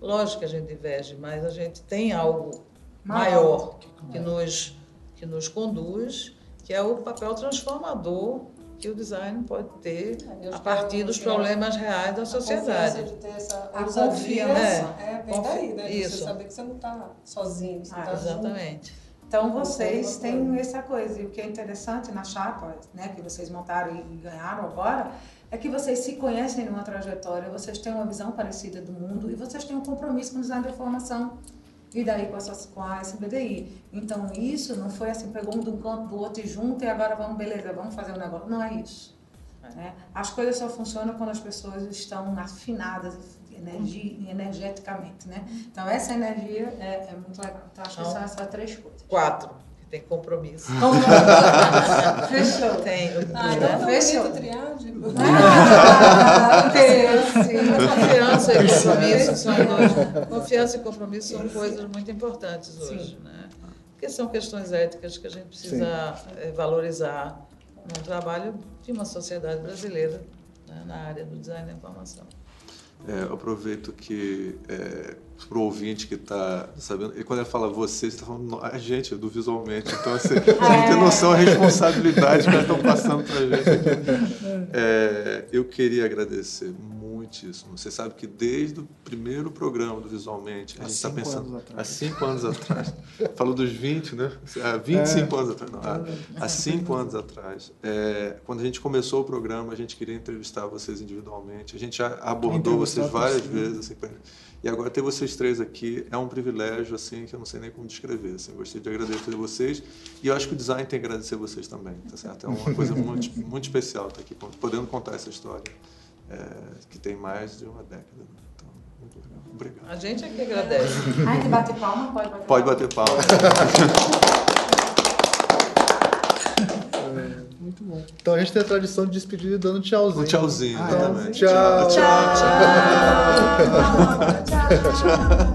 Lógico que a gente diverge, mas a gente tem algo maior que nos, que nos conduz, que é o papel transformador que o design pode ter a
acho
partir dos
é-
problemas reais da
A
sociedade.
confiança de ter essa
A confiança.
é, vem daí, né?
Isso.
Você saber que você não está sozinho, você
Ah,
junto.
Exatamente.
Então vocês têm essa coisa. E o que é interessante na chapa, né, que vocês montaram e ganharam agora, é que vocês se conhecem numa trajetória, vocês têm uma visão parecida do mundo e vocês têm um compromisso com o design da informação. E daí com a, sua- com a SBDI. Então isso não foi assim, pegou um do canto do outro e junto e agora vamos, beleza, vamos fazer um negócio. Não é isso. né? As coisas só funcionam quando as pessoas estão afinadas energi- energeticamente, né? Então essa energia é, é muito legal. Então acho que são essas três coisas.
Quatro, tem compromisso.
Fechou.
Tem
Ah, então é
Fechou.
bonito triádico.
Ah, sim.
Mas confiança e compromisso são dois. Confiança e compromisso são coisas muito importantes hoje, né? Porque são questões éticas que a gente precisa eh, valorizar no trabalho de uma sociedade brasileira né, na área do design da informação.
É, aproveito que é, para o ouvinte que está sabendo, e quando ele fala você, você está falando "No- a gente, do visualmente. Então, assim, você não tem noção da responsabilidade que eles estão passando para a gente aqui. É, eu queria agradecer muitíssimo. Você sabe que desde o primeiro programa do Visualmente, a
Há
gente está
cinco
pensando.
anos atrás.
Há cinco anos atrás. Falou dos 20, né? Há 25 anos atrás. Não, há, há cinco anos atrás. É, quando a gente começou o programa, a gente queria entrevistar vocês individualmente. A gente já abordou vocês várias vezes. Assim, pra- e agora ter vocês três aqui é um privilégio assim que eu não sei nem como descrever. Assim, eu gostaria de agradecer a vocês e eu acho que o design tem que agradecer vocês também, tá certo? É uma coisa muito, muito especial estar aqui podendo contar essa história é, que tem mais de uma década. né? Então, muito legal. Obrigado.
A gente é que agradece.
A gente bate palma? Pode bater
Pode
palma?
bater palma.
Muito bom.
Então a gente tem a tradição de despedir dando tchauzinho.
Um tchauzinho,
Ah, é?
exatamente.
Tchau.
Tchau, tchau. Tchau, tchau.